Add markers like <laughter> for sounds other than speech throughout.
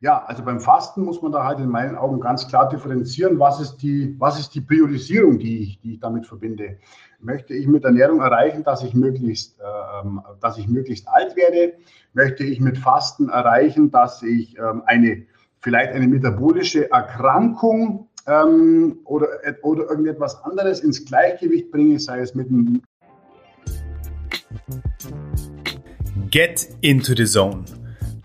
Ja, also beim Fasten muss man da halt in meinen Augen ganz klar differenzieren, was ist die, was ist die Priorisierung, die ich, die ich damit verbinde. Möchte ich mit Ernährung erreichen, dass ich möglichst, äh, dass ich möglichst alt werde? Möchte ich mit Fasten erreichen, dass ich ähm, eine vielleicht eine metabolische Erkrankung ähm, oder, oder irgendetwas anderes ins Gleichgewicht bringe, sei es mit einem Get into the zone.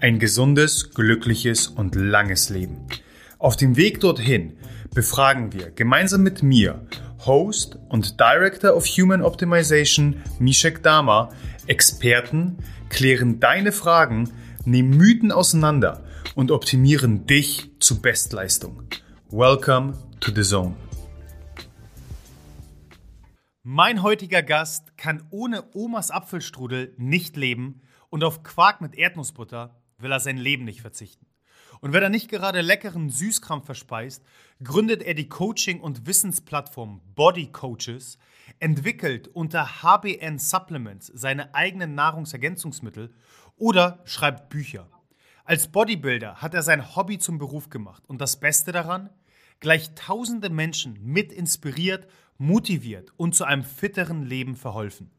Ein gesundes, glückliches und langes Leben. Auf dem Weg dorthin befragen wir gemeinsam mit mir, Host und Director of Human Optimization Mishek Dama, Experten, klären deine Fragen, nehmen Mythen auseinander und optimieren dich zu Bestleistung. Welcome to the Zone. Mein heutiger Gast kann ohne Omas Apfelstrudel nicht leben und auf Quark mit Erdnussbutter will er sein Leben nicht verzichten. Und wenn er nicht gerade leckeren Süßkram verspeist, gründet er die Coaching- und Wissensplattform Body Coaches, entwickelt unter HBN Supplements seine eigenen Nahrungsergänzungsmittel oder schreibt Bücher. Als Bodybuilder hat er sein Hobby zum Beruf gemacht und das Beste daran, gleich tausende Menschen mit inspiriert, motiviert und zu einem fitteren Leben verholfen.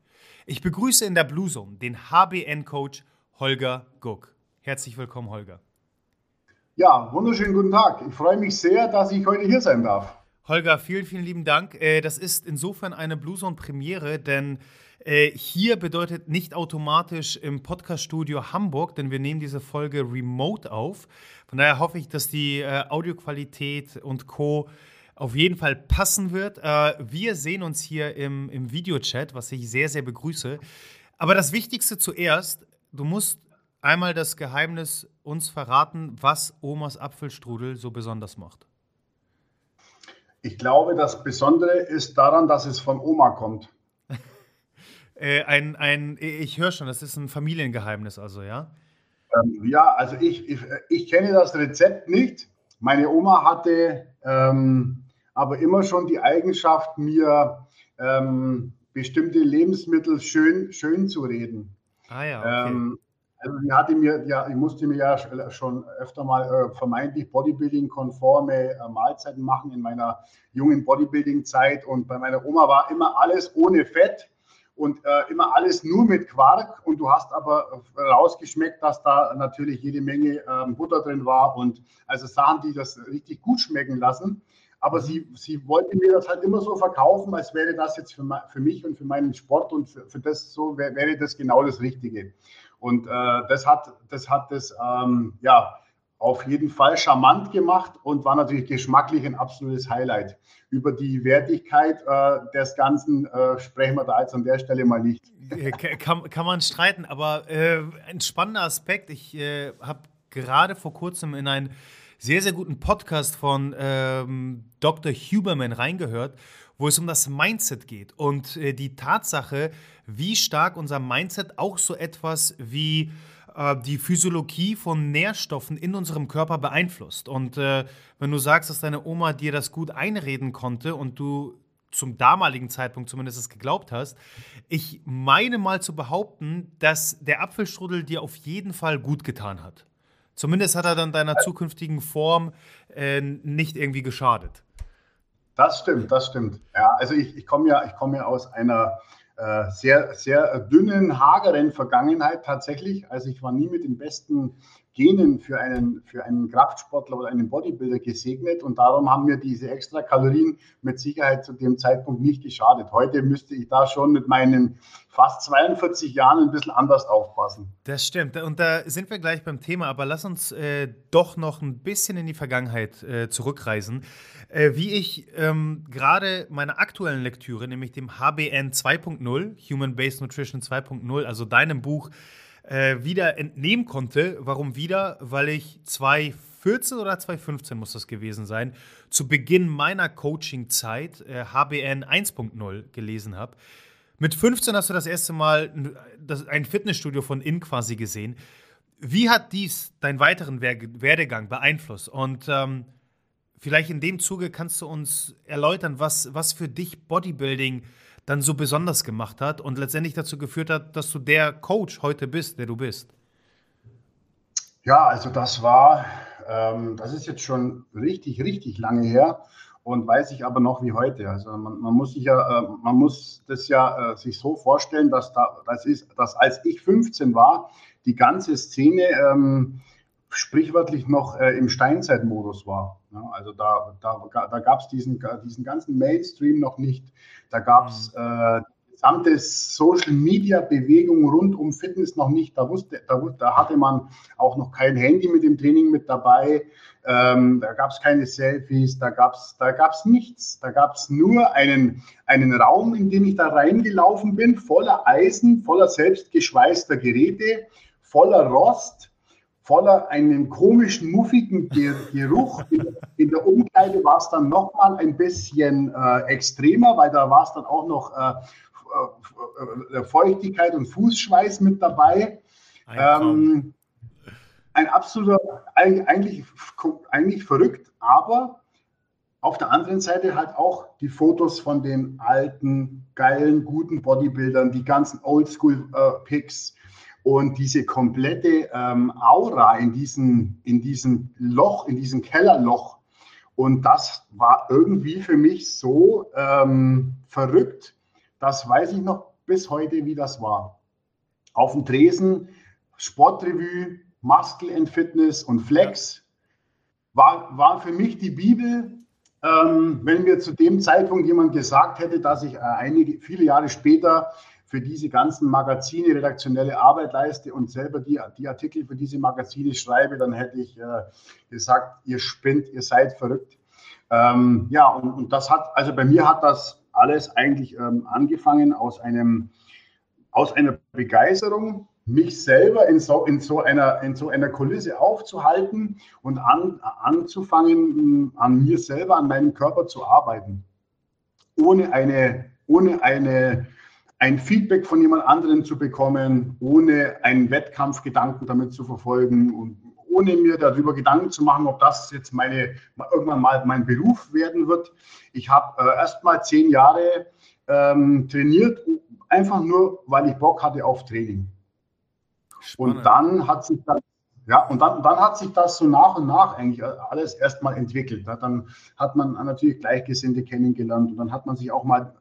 Ich begrüße in der Blue Zone den HBN-Coach Holger Guck. Herzlich willkommen, Holger. Ja, wunderschönen guten Tag. Ich freue mich sehr, dass ich heute hier sein darf. Holger, vielen, vielen lieben Dank. Äh, das ist insofern eine Blue Zone Premiere, denn äh, hier bedeutet nicht automatisch im Podcaststudio Hamburg, denn wir nehmen diese Folge remote auf. Von daher hoffe ich, dass die äh, Audioqualität und Co. auf jeden Fall passen wird. wir sehen uns hier im, im Videochat, was ich sehr, sehr begrüße. Aber das Wichtigste zuerst, du musst einmal das Geheimnis uns verraten, was Omas Apfelstrudel so besonders macht? Ich glaube, das Besondere ist daran, dass es von Oma kommt. <laughs> äh, ein, ein, ich höre schon, das ist ein Familiengeheimnis, also, ja? Ähm, ja, also ich, ich, ich, kenne das Rezept nicht. Meine Oma hatte ähm, aber immer schon die Eigenschaft, mir ähm, bestimmte Lebensmittel schön, schön zu reden. Ah ja, okay. Also die hatte mir, ja, ich musste mir ja schon öfter mal äh, vermeintlich Bodybuilding-konforme äh, Mahlzeiten machen in meiner jungen Bodybuilding-Zeit. Und bei meiner Oma war immer alles ohne Fett und äh, immer alles nur mit Quark. Und du hast aber rausgeschmeckt, dass da natürlich jede Menge ähm, Butter drin war und also Sachen, die das richtig gut schmecken lassen. Aber sie, sie wollte mir das halt immer so verkaufen, als wäre das jetzt für, für mich und für meinen Sport und für, für das so wäre das genau das Richtige. Und äh, das hat das, hat das ähm, ja, auf jeden Fall charmant gemacht und war natürlich geschmacklich ein absolutes Highlight. Über die Wertigkeit äh, des Ganzen äh, sprechen wir da jetzt an der Stelle mal nicht. Kann, kann man streiten, aber äh, ein spannender Aspekt. Ich äh, habe gerade vor kurzem in einen sehr, sehr guten Podcast von ähm, Dr. Huberman reingehört, wo es um das Mindset geht und äh, die Tatsache, wie stark unser Mindset auch so etwas wie äh, die Physiologie von Nährstoffen in unserem Körper beeinflusst. Und äh, wenn du sagst, dass deine Oma dir das gut einreden konnte und du zum damaligen Zeitpunkt zumindest es geglaubt hast, ich meine mal zu behaupten, dass der Apfelstrudel dir auf jeden Fall gut getan hat. Zumindest hat er dann deiner zukünftigen Form äh, nicht irgendwie geschadet. Das stimmt, das stimmt. Ja, also ich, ich komme ja, komm ja aus einer äh, sehr, sehr dünnen, hageren Vergangenheit tatsächlich. Also ich war nie mit den besten Genen für einen, für einen Kraftsportler oder einen Bodybuilder gesegnet und darum haben mir diese extra Kalorien mit Sicherheit zu dem Zeitpunkt nicht geschadet. Heute müsste ich da schon mit meinen fast 42 Jahren ein bisschen anders aufpassen. Das stimmt und da sind wir gleich beim Thema, aber lass uns äh, doch noch ein bisschen in die Vergangenheit äh, zurückreisen. Äh, wie ich ähm, gerade meiner aktuellen Lektüre, nämlich dem HBN 2.0, Human Based Nutrition 2.0, also deinem Buch, äh, wieder entnehmen konnte. Warum wieder? Weil ich 2014 oder 2015 muss das gewesen sein, zu Beginn meiner Coaching-Zeit äh, HBN 1.0 gelesen habe. Mit 15 hast du das erste Mal ein Fitnessstudio von innen quasi gesehen. Wie hat dies deinen weiteren Werdegang beeinflusst? Und ähm, vielleicht in dem Zuge kannst du uns erläutern, was, was für dich Bodybuilding dann so besonders gemacht hat und letztendlich dazu geführt hat, dass du der Coach heute bist, der du bist. Ja, also das war, ähm, das ist jetzt schon richtig, richtig lange her und weiß ich aber noch wie heute. Also man, man muss sich ja, äh, man muss das ja äh, sich so vorstellen, dass da, das ist, dass als ich 15 war, die ganze Szene ähm, sprichwörtlich noch äh, im Steinzeitmodus war. Ja, also da, da, da gab es diesen, diesen ganzen Mainstream noch nicht. Da gab es mhm. äh, gesamte Social-Media-Bewegung rund um Fitness noch nicht. Da, wusste, da, da hatte man auch noch kein Handy mit dem Training mit dabei. Ähm, da gab es keine Selfies, da gab es da gab's nichts. Da gab es nur einen, einen Raum, in den ich da reingelaufen bin, voller Eisen, voller selbstgeschweißter Geräte, voller Rost voller einen komischen, muffigen Geruch. In der Umkleide war es dann nochmal ein bisschen äh, extremer, weil da war es dann auch noch äh, äh, Feuchtigkeit und Fußschweiß mit dabei. Ein, ähm, ein absoluter, eigentlich, eigentlich verrückt, aber auf der anderen Seite halt auch die Fotos von den alten, geilen, guten Bodybuildern, die ganzen Oldschool-Pics, und diese komplette ähm, Aura in diesem, in diesem Loch, in diesem Kellerloch. Und das war irgendwie für mich so ähm, verrückt. Das weiß ich noch bis heute, wie das war. Auf dem Tresen, Sportrevue, Muscle and Fitness und Flex war, war für mich die Bibel. Ähm, wenn mir zu dem Zeitpunkt jemand gesagt hätte, dass ich äh, einige, viele Jahre später für diese ganzen Magazine redaktionelle Arbeit leiste und selber die, die Artikel für diese Magazine schreibe, dann hätte ich äh, gesagt, ihr spinnt, ihr seid verrückt. Ähm, ja, und, und, das hat, also bei mir hat das alles eigentlich ähm, angefangen aus einem, aus einer Begeisterung, mich selber in so, in so, einer, in so einer Kulisse aufzuhalten und an, anzufangen, an mir selber, an meinem Körper zu arbeiten. Ohne eine, ohne eine ein Feedback von jemand anderem zu bekommen, ohne einen Wettkampfgedanken damit zu verfolgen und ohne mir darüber Gedanken zu machen, ob das jetzt meine, irgendwann mal mein Beruf werden wird. Ich habe äh, erst mal zehn Jahre ähm, trainiert, einfach nur, weil ich Bock hatte auf Training. Spannend. Und dann hat sich das ja, und dann, dann hat sich das so nach und nach eigentlich alles erstmal entwickelt. Dann hat man natürlich Gleichgesinnte kennengelernt und dann hat man sich auch mal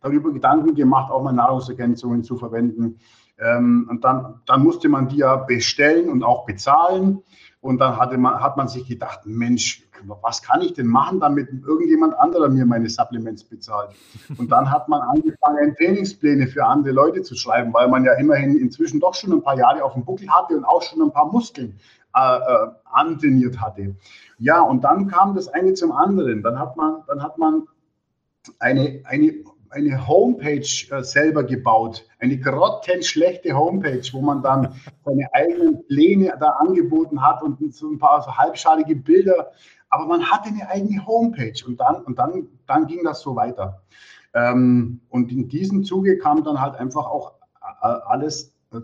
darüber Gedanken gemacht, auch mal Nahrungsergänzungen zu verwenden. Ähm, und dann, dann musste man die ja bestellen und auch bezahlen. Und dann hatte man, hat man sich gedacht, Mensch, was kann ich denn machen, damit irgendjemand anderer mir meine Supplements bezahlt? Und dann hat man angefangen, Trainingspläne für andere Leute zu schreiben, weil man ja immerhin inzwischen doch schon ein paar Jahre auf dem Buckel hatte und auch schon ein paar Muskeln äh, äh, antrainiert hatte. Ja, und dann kam das eine zum anderen. Dann hat man, dann hat man eine, eine, eine Homepage äh, selber gebaut, eine grottenschlechte Homepage, wo man dann seine eigenen Pläne da angeboten hat und so ein paar so halbschalige Bilder. Aber man hatte eine eigene Homepage und dann, und dann, dann ging das so weiter. Ähm, und in diesem Zuge kam dann halt einfach auch äh, alles äh,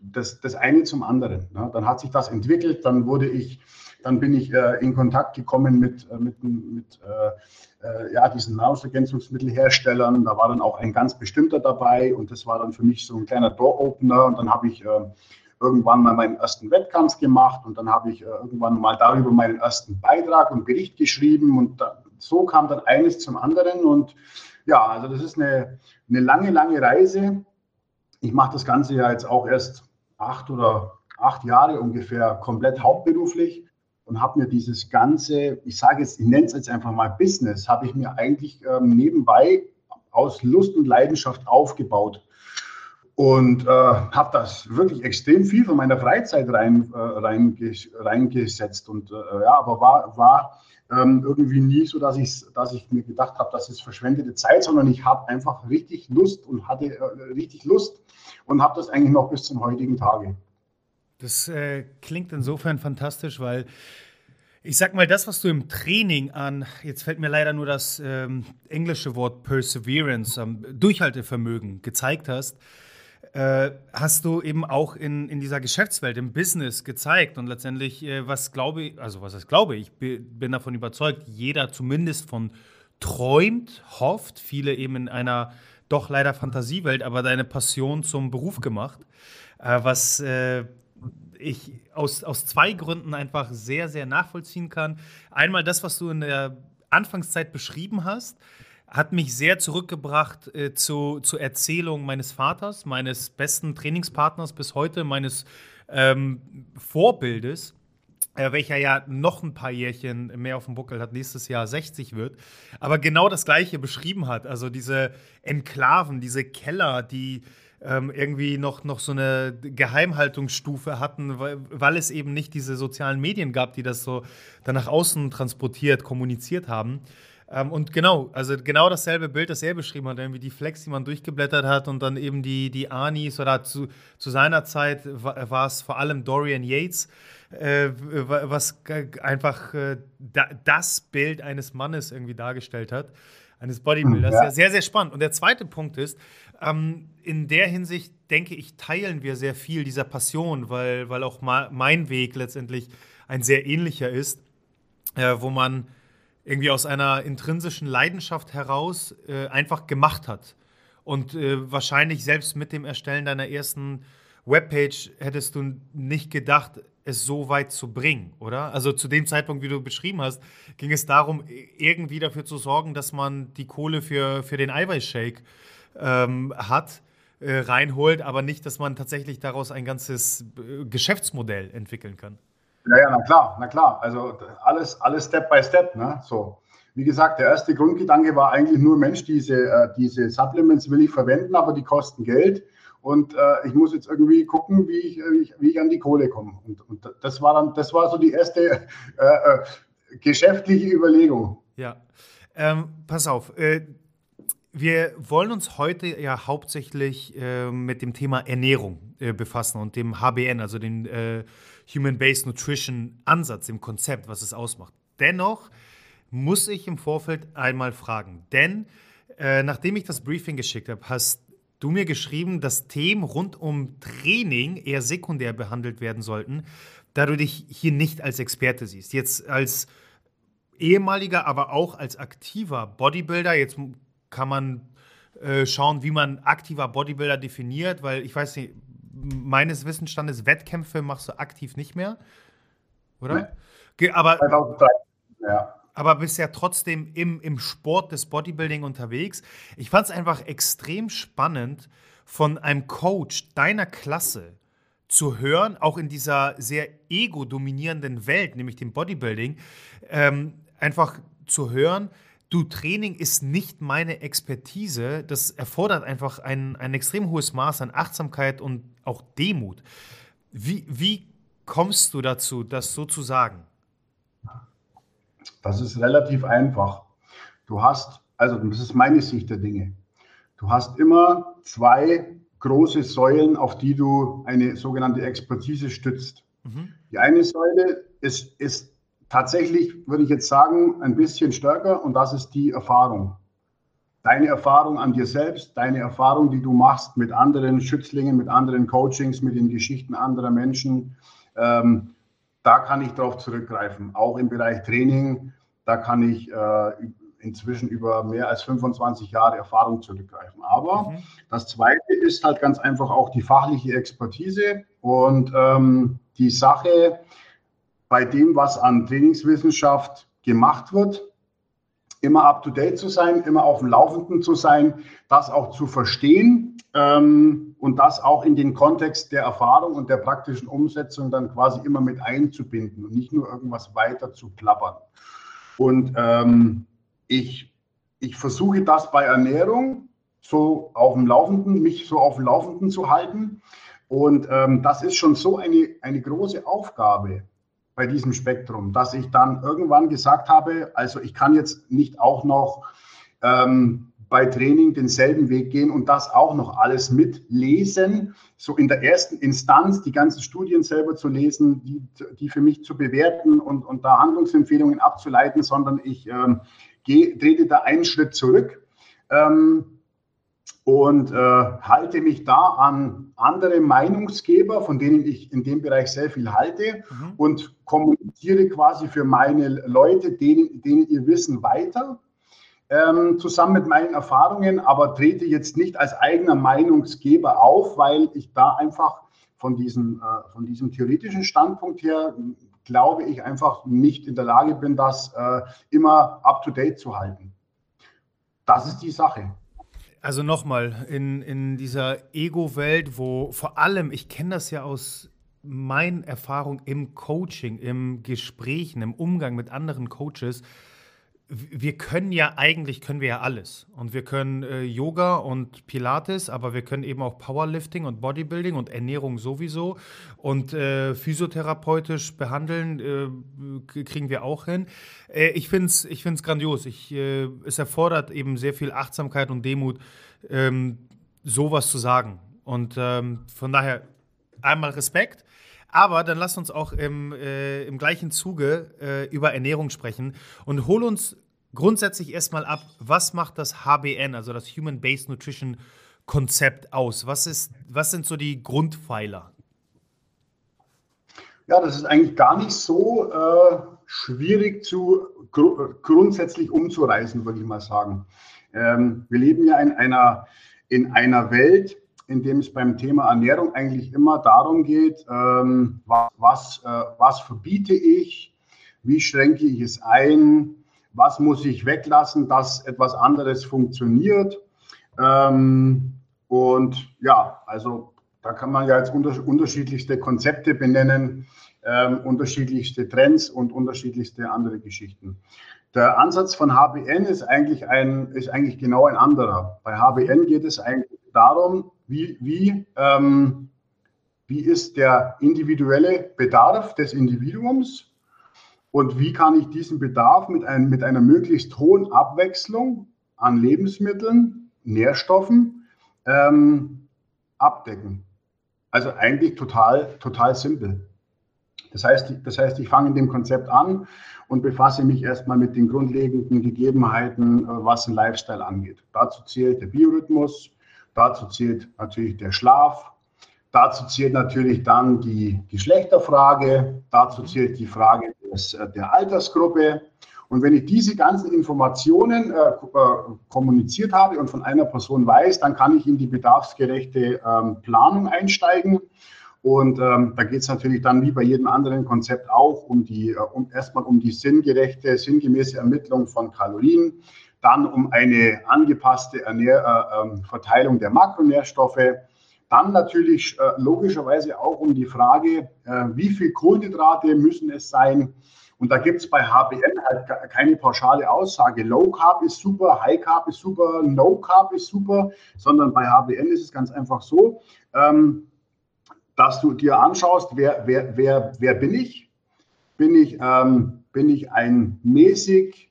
das, das eine zum anderen. Ne? Dann hat sich das entwickelt, dann wurde ich dann bin ich äh, in Kontakt gekommen mit, äh, mit, mit äh, äh, ja, diesen Nahrungsergänzungsmittelherstellern. Da war dann auch ein ganz bestimmter dabei und das war dann für mich so ein kleiner Door-Opener. Und dann habe ich äh, irgendwann mal meinen ersten Wettkampf gemacht und dann habe ich irgendwann mal darüber meinen ersten Beitrag und Bericht geschrieben und da, so kam dann eines zum anderen und ja, also das ist eine, eine lange, lange Reise. Ich mache das Ganze ja jetzt auch erst acht oder acht Jahre ungefähr komplett hauptberuflich und habe mir dieses ganze, ich sage jetzt, ich nenne es jetzt einfach mal Business, habe ich mir eigentlich ähm, nebenbei aus Lust und Leidenschaft aufgebaut. und äh, habe das wirklich extrem viel von meiner Freizeit rein, äh, reinges reingesetzt. Und äh, ja, aber war, war ähm, irgendwie nie so, dass ich, dass ich mir gedacht habe, das ist verschwendete Zeit, sondern ich habe einfach richtig Lust und hatte äh, richtig Lust und habe das eigentlich noch bis zum heutigen Tage. Das äh, klingt insofern fantastisch, weil ich sag mal, das, was du im Training an, jetzt fällt mir leider nur das ähm, englische Wort Perseverance, ähm, Durchhaltevermögen gezeigt hast, äh, hast du eben auch in, in dieser Geschäftswelt, im Business gezeigt. Und letztendlich, äh, was glaube ich, also was heißt glaube ich, bin davon überzeugt, jeder zumindest von träumt, hofft, viele eben in einer doch leider Fantasiewelt, aber deine Passion zum Beruf gemacht, äh, was äh, ich aus, aus zwei Gründen einfach sehr, sehr nachvollziehen kann. Einmal das, was du in der Anfangszeit beschrieben hast, hat mich sehr zurückgebracht äh, zu, zur Erzählung meines Vaters, meines besten Trainingspartners bis heute, meines ähm, Vorbildes, äh, welcher ja noch ein paar Jährchen mehr auf dem Buckel hat, nächstes Jahr 60 wird, aber genau das Gleiche beschrieben hat. Also diese Enklaven, diese Keller, die ähm, irgendwie noch, noch so eine Geheimhaltungsstufe hatten, weil, weil es eben nicht diese sozialen Medien gab, die das so dann nach außen transportiert, kommuniziert haben. Ähm, und genau, also genau dasselbe Bild, das er beschrieben hat, irgendwie die Flex, die man durchgeblättert hat und dann eben die, die Anis oder zu, zu seiner Zeit war, es vor allem Dorian Yates, äh, was einfach äh, da, das Bild eines Mannes irgendwie dargestellt hat, eines Bodybuilders. Ja. Sehr, sehr spannend. Und der zweite Punkt ist, ähm, in der Hinsicht denke ich, teilen wir sehr viel dieser Passion, weil, weil auch mein Weg letztendlich ein sehr ähnlicher ist, äh, wo man irgendwie aus einer intrinsischen Leidenschaft heraus äh, einfach gemacht hat. Und äh, wahrscheinlich selbst mit dem Erstellen deiner ersten Webpage hättest du nicht gedacht, es so weit zu bringen, oder? Also zu dem Zeitpunkt, wie du beschrieben hast, ging es darum, irgendwie dafür zu sorgen, dass man die Kohle für, für den Eiweißshake ähm, hat, äh, reinholt, aber nicht, dass man tatsächlich daraus ein ganzes äh, Geschäftsmodell entwickeln kann. Ja, ja, na klar, na klar. Also alles, alles Step by Step. Ne? So. Wie gesagt, der erste Grundgedanke war eigentlich nur, Mensch, diese, äh, diese Supplements will ich verwenden, aber die kosten Geld. Und äh, ich muss jetzt irgendwie gucken, wie ich, wie ich, wie ich an die Kohle komme. Und, und, das war dann, das war so die erste äh, äh, geschäftliche Überlegung. Ja. Ähm, pass auf, äh, wir wollen uns heute ja hauptsächlich äh, mit dem Thema Ernährung äh, befassen und dem HBN, also dem äh, Human-Based Nutrition Ansatz, dem Konzept, was es ausmacht. Dennoch muss ich im Vorfeld einmal fragen, denn äh, nachdem ich das Briefing geschickt habe, hast du mir geschrieben, dass Themen rund um Training eher sekundär behandelt werden sollten, da du dich hier nicht als Experte siehst. Jetzt als ehemaliger, aber auch als aktiver Bodybuilder, jetzt kann man äh, schauen, wie man aktiver Bodybuilder definiert, weil ich weiß nicht, meines Wissensstandes Wettkämpfe machst du aktiv nicht mehr, oder? Nee. Aber, 2003, ja. aber bist ja trotzdem im, im Sport des Bodybuilding unterwegs. Ich fand es einfach extrem spannend, von einem Coach deiner Klasse zu hören, auch in dieser sehr ego-dominierenden Welt, nämlich dem Bodybuilding, ähm, einfach zu hören, du, Training ist nicht meine Expertise. Das erfordert einfach ein, ein extrem hohes Maß an Achtsamkeit und auch Demut. Wie, wie kommst du dazu, das so zu sagen? Das ist relativ einfach. Du hast, also das ist meine Sicht der Dinge. Du hast immer zwei große Säulen, auf die du eine sogenannte Expertise stützt. Mhm. Die eine Säule ist, ist tatsächlich, würde ich jetzt sagen, ein bisschen stärker und das ist die Erfahrung. Deine Erfahrung an dir selbst, deine Erfahrung, die du machst mit anderen Schützlingen, mit anderen Coachings, mit den Geschichten anderer Menschen, ähm, da kann ich darauf zurückgreifen. Auch im Bereich Training, da kann ich äh, inzwischen über mehr als 25 Jahre Erfahrung zurückgreifen. Aber mhm. das Zweite ist halt ganz einfach auch die fachliche Expertise und ähm, die Sache, bei dem, was an Trainingswissenschaft gemacht wird, immer up-to-date zu sein, immer auf dem Laufenden zu sein, das auch zu verstehen ähm, und das auch in den Kontext der Erfahrung und der praktischen Umsetzung dann quasi immer mit einzubinden und nicht nur irgendwas weiter zu klappern. Und ähm, ich, ich versuche das bei Ernährung so auf dem Laufenden, mich so auf dem Laufenden zu halten. Und ähm, das ist schon so eine, eine große Aufgabe bei diesem Spektrum, dass ich dann irgendwann gesagt habe, also ich kann jetzt nicht auch noch ähm, bei Training denselben Weg gehen und das auch noch alles mitlesen, so in der ersten Instanz die ganzen Studien selber zu lesen, die, die für mich zu bewerten und, und da Handlungsempfehlungen abzuleiten, sondern ich ähm, geh, trete da einen Schritt zurück. Ähm, und äh, halte mich da an andere Meinungsgeber, von denen ich in dem Bereich sehr viel halte mhm. und kommuniziere quasi für meine Leute, denen, denen ihr Wissen weiter, ähm, zusammen mit meinen Erfahrungen, aber trete jetzt nicht als eigener Meinungsgeber auf, weil ich da einfach von diesem, äh, von diesem theoretischen Standpunkt her, glaube ich, einfach nicht in der Lage bin, das äh, immer up-to-date zu halten. Das ist die Sache. Also nochmal, in, in dieser Ego-Welt, wo vor allem, ich kenne das ja aus meinen Erfahrungen im Coaching, im Gesprächen, im Umgang mit anderen Coaches, wir können ja eigentlich können wir ja alles und wir können äh, Yoga und Pilates, aber wir können eben auch Powerlifting und Bodybuilding und Ernährung sowieso und äh, physiotherapeutisch behandeln äh, kriegen wir auch hin. Äh, ich finde es ich find's grandios. Ich, äh, es erfordert eben sehr viel Achtsamkeit und Demut, ähm, sowas zu sagen. Und ähm, von daher einmal Respekt. Aber dann lass uns auch im, äh, im gleichen Zuge äh, über Ernährung sprechen und hol uns grundsätzlich erstmal ab, was macht das HBN, also das Human Based Nutrition Konzept aus? Was, ist, was sind so die Grundpfeiler? Ja, das ist eigentlich gar nicht so äh, schwierig zu gr grundsätzlich umzureißen, würde ich mal sagen. Ähm, wir leben ja in einer, in einer Welt, in dem es beim Thema Ernährung eigentlich immer darum geht, ähm, was, äh, was verbiete ich, wie schränke ich es ein, was muss ich weglassen, dass etwas anderes funktioniert. Ähm, und ja, also da kann man ja jetzt unter, unterschiedlichste Konzepte benennen, ähm, unterschiedlichste Trends und unterschiedlichste andere Geschichten. Der Ansatz von HBN ist eigentlich, ein, ist eigentlich genau ein anderer. Bei HBN geht es eigentlich darum, wie, wie, ähm, wie ist der individuelle Bedarf des Individuums und wie kann ich diesen Bedarf mit, ein, mit einer möglichst hohen Abwechslung an Lebensmitteln, Nährstoffen ähm, abdecken. Also eigentlich total, total simpel. Das heißt, das heißt, ich fange in dem Konzept an und befasse mich erstmal mit den grundlegenden Gegebenheiten, äh, was ein Lifestyle angeht. Dazu zählt der Biorhythmus, Dazu zählt natürlich der Schlaf. Dazu zählt natürlich dann die Geschlechterfrage. Dazu zählt die Frage des, äh, der Altersgruppe. Und wenn ich diese ganzen Informationen äh, äh, kommuniziert habe und von einer Person weiß, dann kann ich in die bedarfsgerechte ähm, Planung einsteigen. Und ähm, da geht es natürlich dann wie bei jedem anderen Konzept auch um die, äh, um, erstmal um die sinngerechte, sinngemäße Ermittlung von Kalorien dann um eine angepasste Ernähr äh, ähm, Verteilung der Makronährstoffe, dann natürlich äh, logischerweise auch um die Frage, äh, wie viel Kohlenhydrate müssen es sein. Und da gibt es bei HBN halt keine pauschale Aussage. Low Carb ist super, High Carb ist super, No Carb ist super, sondern bei HBN ist es ganz einfach so, ähm, dass du dir anschaust, wer, wer, wer, wer bin ich? Bin ich, ähm, bin ich ein mäßig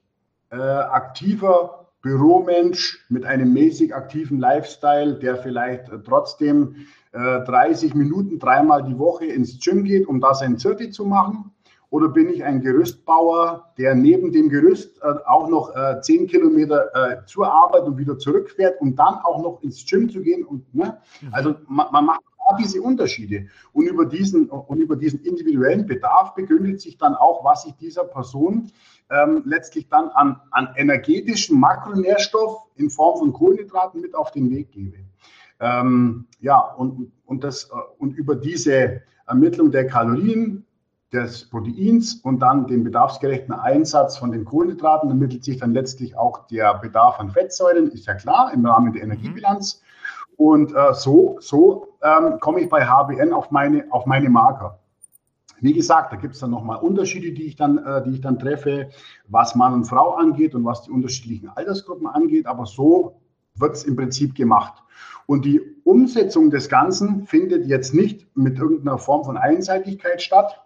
äh, aktiver Büromensch mit einem mäßig aktiven Lifestyle, der vielleicht äh, trotzdem äh, 30 Minuten dreimal die Woche ins Gym geht, um da sein Zirti zu machen? Oder bin ich ein Gerüstbauer, der neben dem Gerüst äh, auch noch äh, 10 Kilometer äh, zur Arbeit und wieder zurückfährt, um dann auch noch ins Gym zu gehen? Und, ne? Mhm. Also man, man macht diese Unterschiede. Und über diesen, und über diesen individuellen Bedarf begründet sich dann auch, was ich dieser Person ähm, letztlich dann an, an energetischen Makronährstoff in Form von Kohlenhydraten mit auf den Weg gebe. Ähm, ja, und, und, das, äh, und über diese Ermittlung der Kalorien, des Proteins und dann den bedarfsgerechten Einsatz von den Kohlenhydraten ermittelt sich dann letztlich auch der Bedarf an Fettsäuren, ist ja klar, im Rahmen der Energiebilanz. Und äh, so, so ähm, komme ich bei HBN auf meine, auf meine Marker. Wie gesagt, da gibt es dann nochmal Unterschiede, die ich dann, äh, die ich dann treffe, was Mann und Frau angeht und was die unterschiedlichen Altersgruppen angeht. Aber so wird es im Prinzip gemacht. Und die Umsetzung des Ganzen findet jetzt nicht mit irgendeiner Form von Einseitigkeit statt,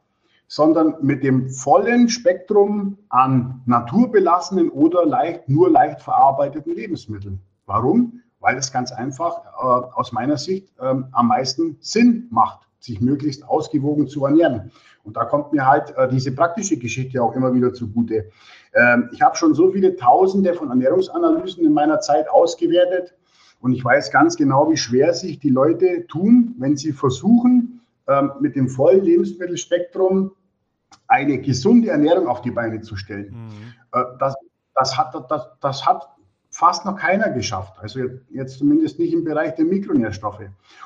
sondern mit dem vollen Spektrum an naturbelassenen oder leicht, nur leicht verarbeiteten Lebensmitteln. Warum? Weil es ganz einfach äh, aus meiner Sicht äh, am meisten Sinn macht, sich möglichst ausgewogen zu ernähren. Und da kommt mir halt äh, diese praktische Geschichte auch immer wieder zugute. Ähm, ich habe schon so viele Tausende von Ernährungsanalysen in meiner Zeit ausgewertet und ich weiß ganz genau, wie schwer sich die Leute tun, wenn sie versuchen, ähm, mit dem vollen Lebensmittelspektrum eine gesunde Ernährung auf die Beine zu stellen. Mhm. Äh, das, das, hat, das, das hat fast noch keiner geschafft. Also jetzt zumindest nicht im Bereich der Mikronährstoffe.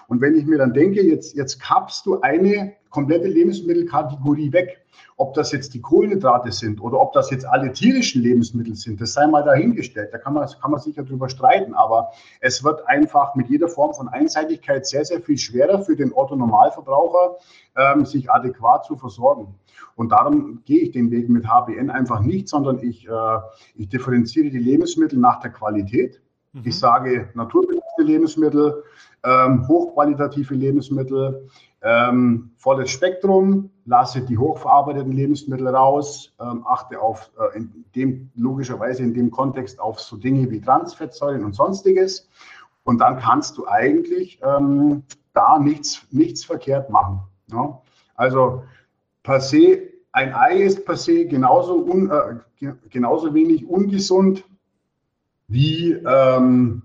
Und wenn ich mir dann denke, jetzt, jetzt kappst du eine komplette Lebensmittelkategorie weg, ob das jetzt die Kohlenhydrate sind oder ob das jetzt alle tierischen Lebensmittel sind, das sei mal dahingestellt. Da kann man, kann man sicher drüber streiten. Aber es wird einfach mit jeder Form von Einseitigkeit sehr, sehr viel schwerer für den Otto-Normalverbraucher, ähm, sich adäquat zu versorgen. Und darum gehe ich den Weg mit HBN einfach nicht, sondern ich, äh, ich differenziere die Lebensmittel nach der Qualität. Mhm. Ich sage naturbelassene Lebensmittel, ähm, hochqualitative Lebensmittel, ähm, volles Spektrum, lasse die hochverarbeiteten Lebensmittel raus, ähm, achte auf, äh, in dem, logischerweise in dem Kontext auf so Dinge wie Transfettsäuren und sonstiges. Und dann kannst du eigentlich ähm, da nichts, nichts verkehrt machen. Ja? Also per se, ein Ei ist per se genauso, un, äh, genauso wenig ungesund wie, ähm,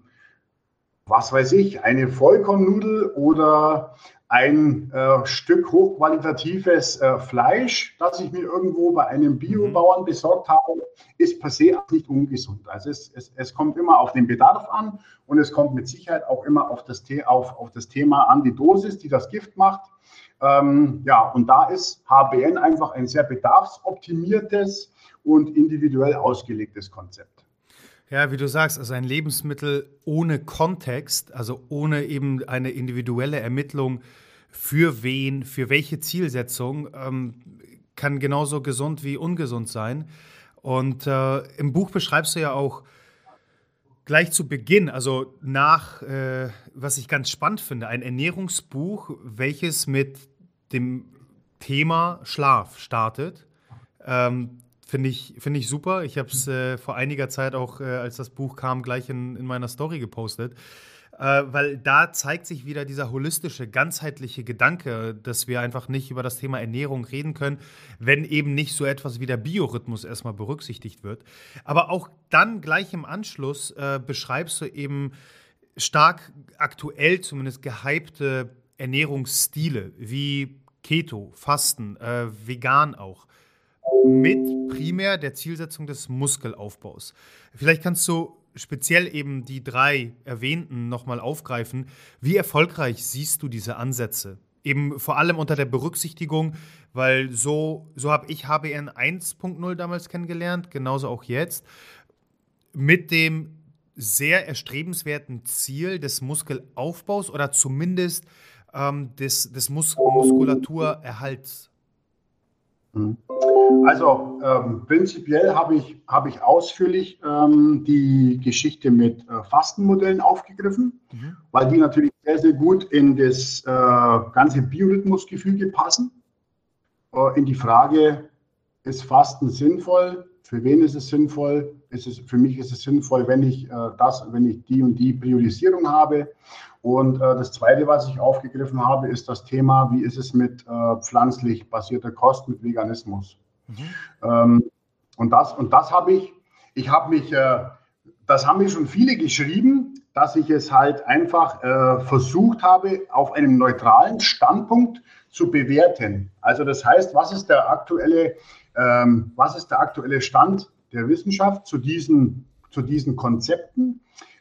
was weiß ich, eine Vollkornnudel oder ein äh, Stück hochqualitatives äh, Fleisch, das ich mir irgendwo bei einem Biobauern mhm. besorgt habe, ist per se nicht ungesund. Also es, es, es, kommt immer auf den Bedarf an und es kommt mit Sicherheit auch immer auf das, auf, auf das Thema an, die Dosis, die das Gift macht. Ähm, ja, und da ist HBN einfach ein sehr bedarfsoptimiertes und individuell ausgelegtes Konzept. Ja, wie du sagst, also ein Lebensmittel ohne Kontext, also ohne eben eine individuelle Ermittlung für wen, für welche Zielsetzung, ähm, kann genauso gesund wie ungesund sein. Und äh, im Buch beschreibst du ja auch gleich zu Beginn, also nach, äh, was ich ganz spannend finde, ein Ernährungsbuch, welches mit dem Thema Schlaf startet. Ähm, Finde ich, find ich super. Ich habe es äh, vor einiger Zeit auch, äh, als das Buch kam, gleich in, in meiner Story gepostet. Äh, weil da zeigt sich wieder dieser holistische, ganzheitliche Gedanke, dass wir einfach nicht über das Thema Ernährung reden können, wenn eben nicht so etwas wie der Biorhythmus erstmal berücksichtigt wird. Aber auch dann gleich im Anschluss äh, beschreibst du eben stark aktuell zumindest gehypte Ernährungsstile wie Keto, Fasten, äh, vegan auch mit primär der Zielsetzung des Muskelaufbaus. Vielleicht kannst du speziell eben die drei erwähnten nochmal aufgreifen. Wie erfolgreich siehst du diese Ansätze? Eben vor allem unter der Berücksichtigung, weil so, so habe ich HBN 1.0 damals kennengelernt, genauso auch jetzt, mit dem sehr erstrebenswerten Ziel des Muskelaufbaus oder zumindest ähm, des, des Mus Muskulaturerhalts. Mhm. Also ähm, prinzipiell habe ich, hab ich ausführlich ähm, die Geschichte mit äh, Fastenmodellen aufgegriffen, mhm. weil die natürlich sehr, sehr gut in das äh, ganze Biorhythmusgefüge passen. Äh, in die Frage, ist Fasten sinnvoll? Für wen ist es sinnvoll? Ist es, für mich ist es sinnvoll, wenn ich äh, das, wenn ich die und die Priorisierung habe. Und äh, das Zweite, was ich aufgegriffen habe, ist das Thema, wie ist es mit äh, pflanzlich basierter Kost, mit Veganismus. Mhm. Ähm, und das, und das habe ich, ich habe mich, äh, das haben mir schon viele geschrieben, dass ich es halt einfach äh, versucht habe, auf einem neutralen Standpunkt zu bewerten. Also das heißt, was ist der aktuelle, ähm, was ist der aktuelle Stand der Wissenschaft zu diesen, zu diesen Konzepten?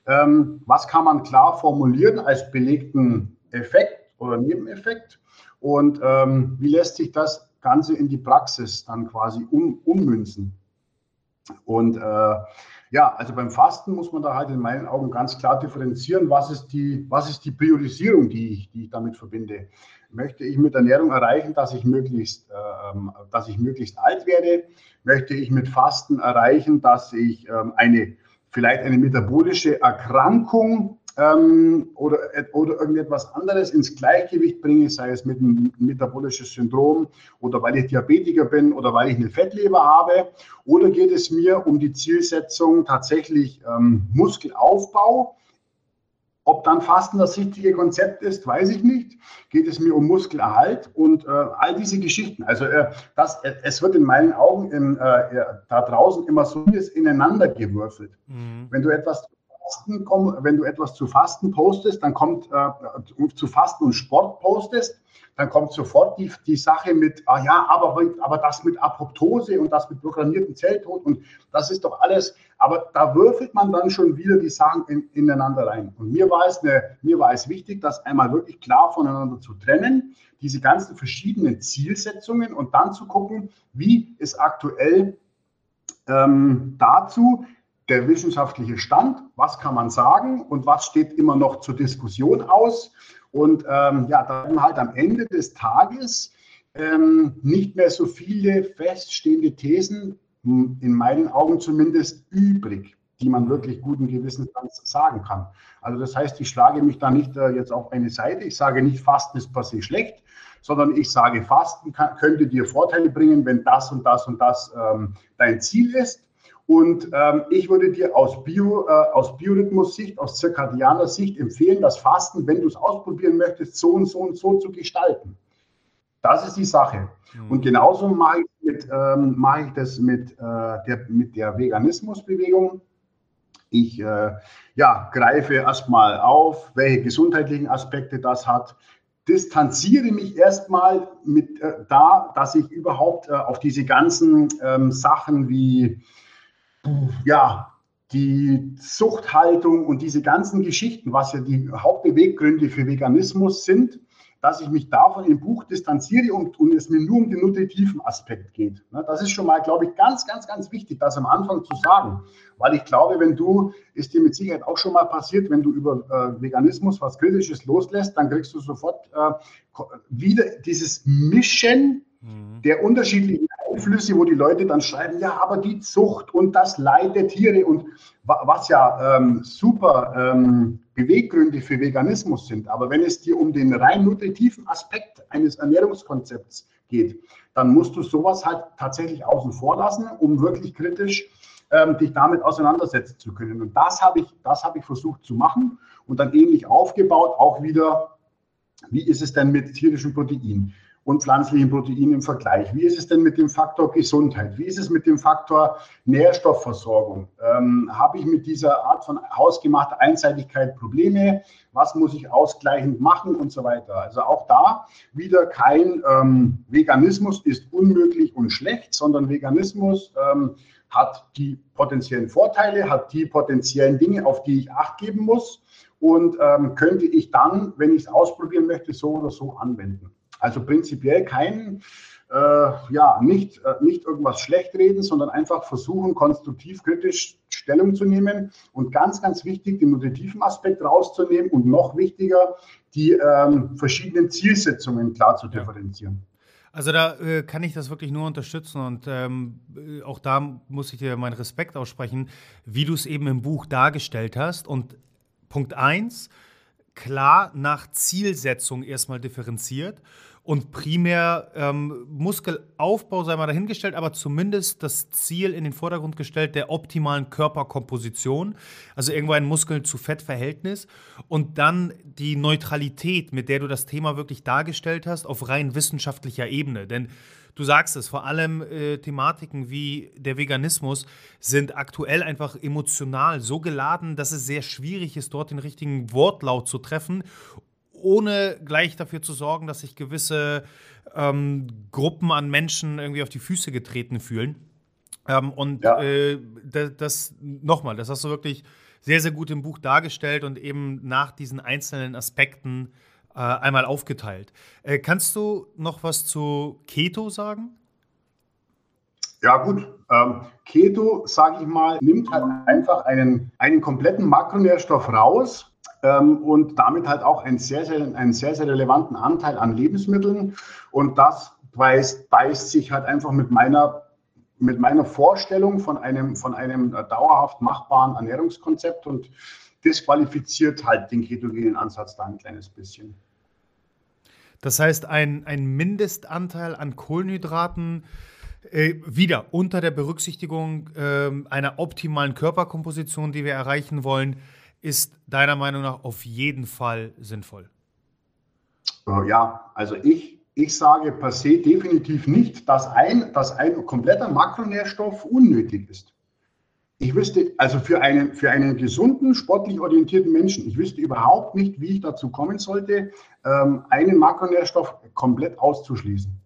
Ähm, was kann man klar formulieren als belegten Effekt oder Nebeneffekt? Und ähm, wie lässt sich das Ganze in die Praxis dann quasi um, ummünzen? Und äh, ja, also beim Fasten muss man da halt in meinen Augen ganz klar differenzieren, was ist die, was ist die Priorisierung, die ich, die ich damit verbinde. Möchte ich mit Ernährung erreichen, dass ich möglichst, ähm, dass ich möglichst alt werde? Möchte ich mit Fasten erreichen, dass ich ähm, eine vielleicht eine metabolische Erkrankung ähm, oder, oder irgendetwas anderes ins Gleichgewicht bringe, sei es mit einem metabolischen Syndrom oder weil ich Diabetiker bin oder weil ich eine Fettleber habe? Oder geht es mir um die Zielsetzung tatsächlich ähm, Muskelaufbau? Ob dann Fasten das richtige Konzept ist, weiß ich nicht. Geht es mir um Muskelerhalt und äh, all diese Geschichten. Also äh, das, äh, es wird in meinen Augen in, äh, da draußen immer so ineinander gewürfelt. Mhm. Wenn du etwas Fasten komm, wenn du etwas zu Fasten postest, dann kommt äh, zu Fasten und Sport postest, dann kommt sofort die, die Sache mit, ah ja, aber, aber das mit Apoptose und das mit programmierten Zelltod und das ist doch alles, aber da würfelt man dann schon wieder die Sachen in, ineinander rein. Und mir war, es eine, mir war es wichtig, das einmal wirklich klar voneinander zu trennen, diese ganzen verschiedenen Zielsetzungen und dann zu gucken, wie ist aktuell ähm, dazu der wissenschaftliche Stand, was kann man sagen und was steht immer noch zur Diskussion aus. Und ähm, ja, dann halt am Ende des Tages ähm, nicht mehr so viele feststehende Thesen, hm, in meinen Augen zumindest, übrig, die man wirklich guten Gewissens sagen kann. Also das heißt, ich schlage mich da nicht äh, jetzt auf eine Seite, ich sage nicht, Fasten ist per se schlecht, sondern ich sage, Fasten kann, könnte dir Vorteile bringen, wenn das und das und das ähm, dein Ziel ist. Und ähm, ich würde dir aus, Bio, äh, aus Biorhythmus-Sicht, aus zirkadianer Sicht empfehlen, das Fasten, wenn du es ausprobieren möchtest, so und so und so zu gestalten. Das ist die Sache. Mhm. Und genauso mache ich, mit, ähm, mache ich das mit, äh, der, mit der Veganismusbewegung. Ich äh, ja, greife erstmal auf, welche gesundheitlichen Aspekte das hat distanziere mich erstmal mit äh, da, dass ich überhaupt äh, auf diese ganzen ähm, Sachen wie ja, die Zuchthaltung und diese ganzen Geschichten, was ja die Hauptbeweggründe für Veganismus sind, dass ich mich davon im Buch distanziere und, und es mir nur um den nutritiven Aspekt geht. Das ist schon mal, glaube ich, ganz, ganz, ganz wichtig, das am Anfang zu sagen. Weil ich glaube, wenn du, ist dir mit Sicherheit auch schon mal passiert, wenn du über äh, Veganismus was Kritisches loslässt, dann kriegst du sofort äh, wieder dieses Mischen mhm. der unterschiedlichen Einflüsse, wo die Leute dann schreiben, ja, aber die Zucht und das Leid der Tiere und was ja ähm, super ähm, Beweggründe für Veganismus sind. Aber wenn es dir um den rein nutritiven Aspekt eines Ernährungskonzepts geht, dann musst du sowas halt tatsächlich außen vor lassen, um wirklich kritisch ähm, dich damit auseinandersetzen zu können. Und das habe ich, das habe ich versucht zu machen und dann ähnlich aufgebaut, auch wieder, wie ist es denn mit tierischen Proteinen? Und pflanzlichen Proteinen im Vergleich? Wie ist es denn mit dem Faktor Gesundheit? Wie ist es mit dem Faktor Nährstoffversorgung? Ähm, Habe ich mit dieser Art von hausgemachter Einseitigkeit Probleme? Was muss ich ausgleichend machen und so weiter? Also auch da wieder kein ähm, Veganismus ist unmöglich und schlecht, sondern Veganismus ähm, hat die potenziellen Vorteile, hat die potenziellen Dinge, auf die ich acht geben muss und ähm, könnte ich dann, wenn ich es ausprobieren möchte, so oder so anwenden. Also prinzipiell kein, äh, ja, nicht, äh, nicht irgendwas schlecht reden, sondern einfach versuchen, konstruktiv, kritisch Stellung zu nehmen und ganz, ganz wichtig, den nutritiven Aspekt rauszunehmen und noch wichtiger, die ähm, verschiedenen Zielsetzungen klar zu differenzieren. Also da äh, kann ich das wirklich nur unterstützen und ähm, äh, auch da muss ich dir meinen Respekt aussprechen, wie du es eben im Buch dargestellt hast. Und Punkt 1, klar nach Zielsetzung erstmal differenziert und primär ähm, Muskelaufbau sei mal dahingestellt, aber zumindest das Ziel in den Vordergrund gestellt der optimalen Körperkomposition, also irgendwo ein Muskel zu Fettverhältnis und dann die Neutralität, mit der du das Thema wirklich dargestellt hast, auf rein wissenschaftlicher Ebene, denn du sagst es, vor allem äh, Thematiken wie der Veganismus sind aktuell einfach emotional so geladen, dass es sehr schwierig ist, dort den richtigen Wortlaut zu treffen ohne gleich dafür zu sorgen, dass sich gewisse ähm, Gruppen an Menschen irgendwie auf die Füße getreten fühlen. Ähm, und ja. äh, das, das nochmal, das hast du wirklich sehr, sehr gut im Buch dargestellt und eben nach diesen einzelnen Aspekten äh, einmal aufgeteilt. Äh, kannst du noch was zu Keto sagen? Ja, gut. Ähm, Keto, sage ich mal, nimmt halt einfach einen, einen kompletten Makronährstoff raus und damit halt auch einen sehr, sehr, einen sehr, sehr relevanten Anteil an Lebensmitteln. Und das beißt, beißt sich halt einfach mit meiner mit meiner Vorstellung von einem, von einem dauerhaft machbaren Ernährungskonzept und disqualifiziert halt den ketogenen Ansatz da ein kleines bisschen. Das heißt, ein, ein Mindestanteil an Kohlenhydraten äh, wieder unter der Berücksichtigung äh, einer optimalen Körperkomposition, die wir erreichen wollen, ist deiner Meinung nach auf jeden Fall sinnvoll. Ja, also ich, ich sage per se definitiv nicht, dass ein, dass ein kompletter Makronährstoff unnötig ist. Ich wüsste, also für einen, für einen gesunden, sportlich orientierten Menschen, ich wüsste überhaupt nicht, wie ich dazu kommen sollte, ähm, einen Makronährstoff komplett auszuschließen.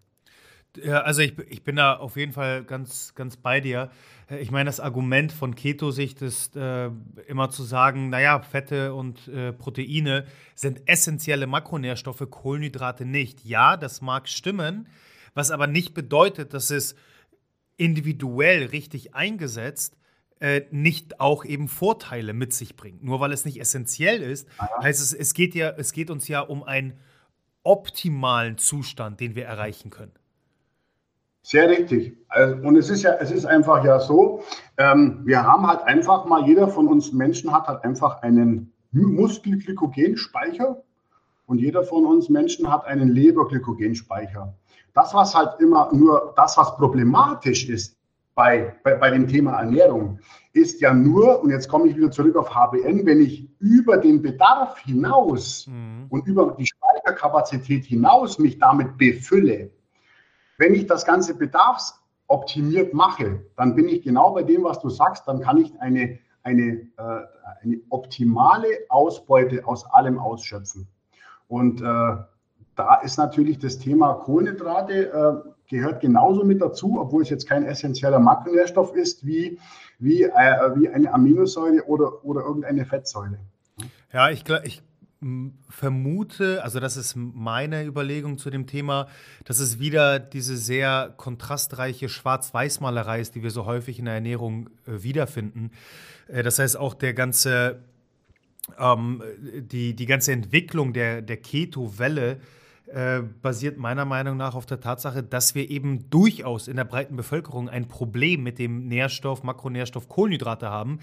Ja, also ich, ich bin da auf jeden Fall ganz, ganz bei dir. Ich meine, das Argument von Keto-Sicht ist äh, immer zu sagen, naja, Fette und äh, Proteine sind essentielle Makronährstoffe, Kohlenhydrate nicht. Ja, das mag stimmen, was aber nicht bedeutet, dass es individuell richtig eingesetzt äh, nicht auch eben Vorteile mit sich bringt. Nur weil es nicht essentiell ist, Aha. heißt es, es geht ja, es geht uns ja um einen optimalen Zustand, den wir erreichen können. Sehr richtig. Also, und es ist ja, es ist einfach ja so, ähm, wir haben halt einfach mal, jeder von uns Menschen hat halt einfach einen Muskelglykogenspeicher und jeder von uns Menschen hat einen Leberglykogenspeicher. Das, was halt immer nur, das, was problematisch ist bei, bei, bei dem Thema Ernährung, ist ja nur, und jetzt komme ich wieder zurück auf HBN, wenn ich über den Bedarf hinaus mhm. und über die Speicherkapazität hinaus mich damit befülle, wenn ich das Ganze bedarfsoptimiert mache, dann bin ich genau bei dem, was du sagst, dann kann ich eine, eine, äh, eine optimale Ausbeute aus allem ausschöpfen. Und äh, da ist natürlich das Thema Kohlenhydrate äh, gehört genauso mit dazu, obwohl es jetzt kein essentieller Makronährstoff ist, wie, wie, äh, wie eine Aminosäure oder, oder irgendeine Fettsäure. Ja, ich, ich vermute, also das ist meine Überlegung zu dem Thema, dass es wieder diese sehr kontrastreiche Schwarz-Weiß-Malerei ist, die wir so häufig in der Ernährung äh, wiederfinden. Äh, das heißt, auch der ganze, ähm, die, die ganze Entwicklung der, der Keto-Welle äh, basiert meiner Meinung nach auf der Tatsache, dass wir eben durchaus in der breiten Bevölkerung ein Problem mit dem Nährstoff, Makronährstoff Kohlenhydrate haben.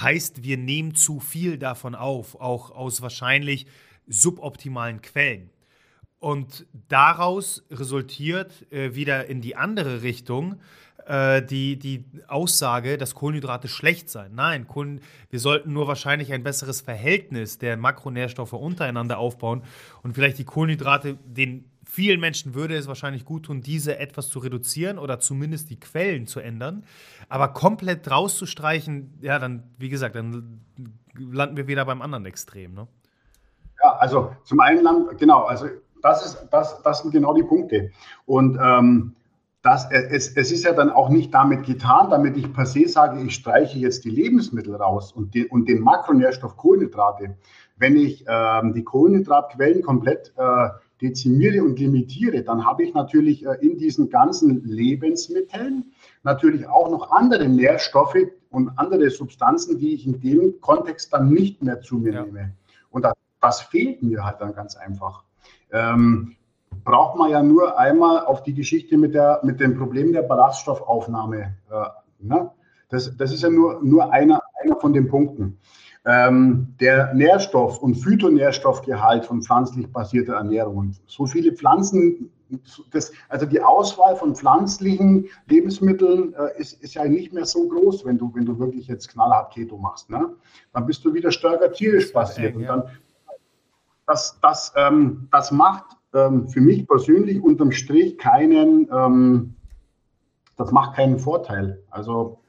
Heißt, wir nehmen zu viel davon auf, auch aus wahrscheinlich suboptimalen Quellen. Und daraus resultiert äh, wieder in die andere Richtung äh, die, die Aussage, dass Kohlenhydrate schlecht seien. Nein, wir sollten nur wahrscheinlich ein besseres Verhältnis der Makronährstoffe untereinander aufbauen und vielleicht die Kohlenhydrate, den vielen Menschen würde es wahrscheinlich gut tun, diese etwas zu reduzieren oder zumindest die Quellen zu ändern. Aber komplett rauszustreichen, ja, dann, wie gesagt, dann landen wir wieder beim anderen Extrem. Ne? Ja, also zum einen, genau, also das, ist, das, das sind genau die Punkte. Und ähm, das, es, es ist ja dann auch nicht damit getan, damit ich per se sage, ich streiche jetzt die Lebensmittel raus und, die, und den Makronährstoff Kohlenhydrate. Wenn ich ähm, die Kohlenhydratquellen komplett äh, dezimiere und limitiere, dann habe ich natürlich äh, in diesen ganzen Lebensmitteln natürlich auch noch andere Nährstoffe und andere Substanzen, die ich in dem Kontext dann nicht mehr zu mir ja. nehme. Und das, das, fehlt mir halt dann ganz einfach. Ähm, braucht man ja nur einmal auf die Geschichte mit, der, mit dem Problem der Ballaststoffaufnahme. Äh, ne? das, das ist ja nur, nur einer, einer von den Punkten. Ähm, der Nährstoff- und Phytonährstoffgehalt von pflanzlich basierter Ernährung. Und so viele Pflanzen, das, also die Auswahl von pflanzlichen Lebensmitteln äh, ist, ist ja nicht mehr so groß, wenn du, wenn du wirklich jetzt knallhart Keto machst. Ne? Dann bist du wieder stärker tierisch basiert. Und dann, das, das, ähm, das macht ähm, für mich persönlich unterm Strich keinen, ähm, das macht keinen Vorteil. Also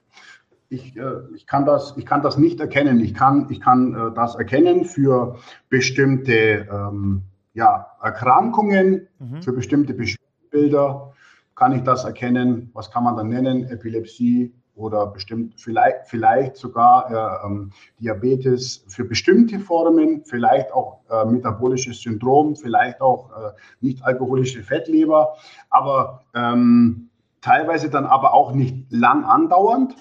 ich, äh, ich, kann das, ich kann das nicht erkennen. Ich kann, ich kann äh, das erkennen für bestimmte ähm, ja, Erkrankungen, mhm. für bestimmte Bilder kann ich das erkennen. Was kann man dann nennen? Epilepsie, oder bestimmt vielleicht, vielleicht sogar äh, ähm, Diabetes für bestimmte Formen, vielleicht auch äh, metabolisches Syndrom, vielleicht auch äh, nicht alkoholische Fettleber, aber ähm, teilweise dann aber auch nicht lang andauernd,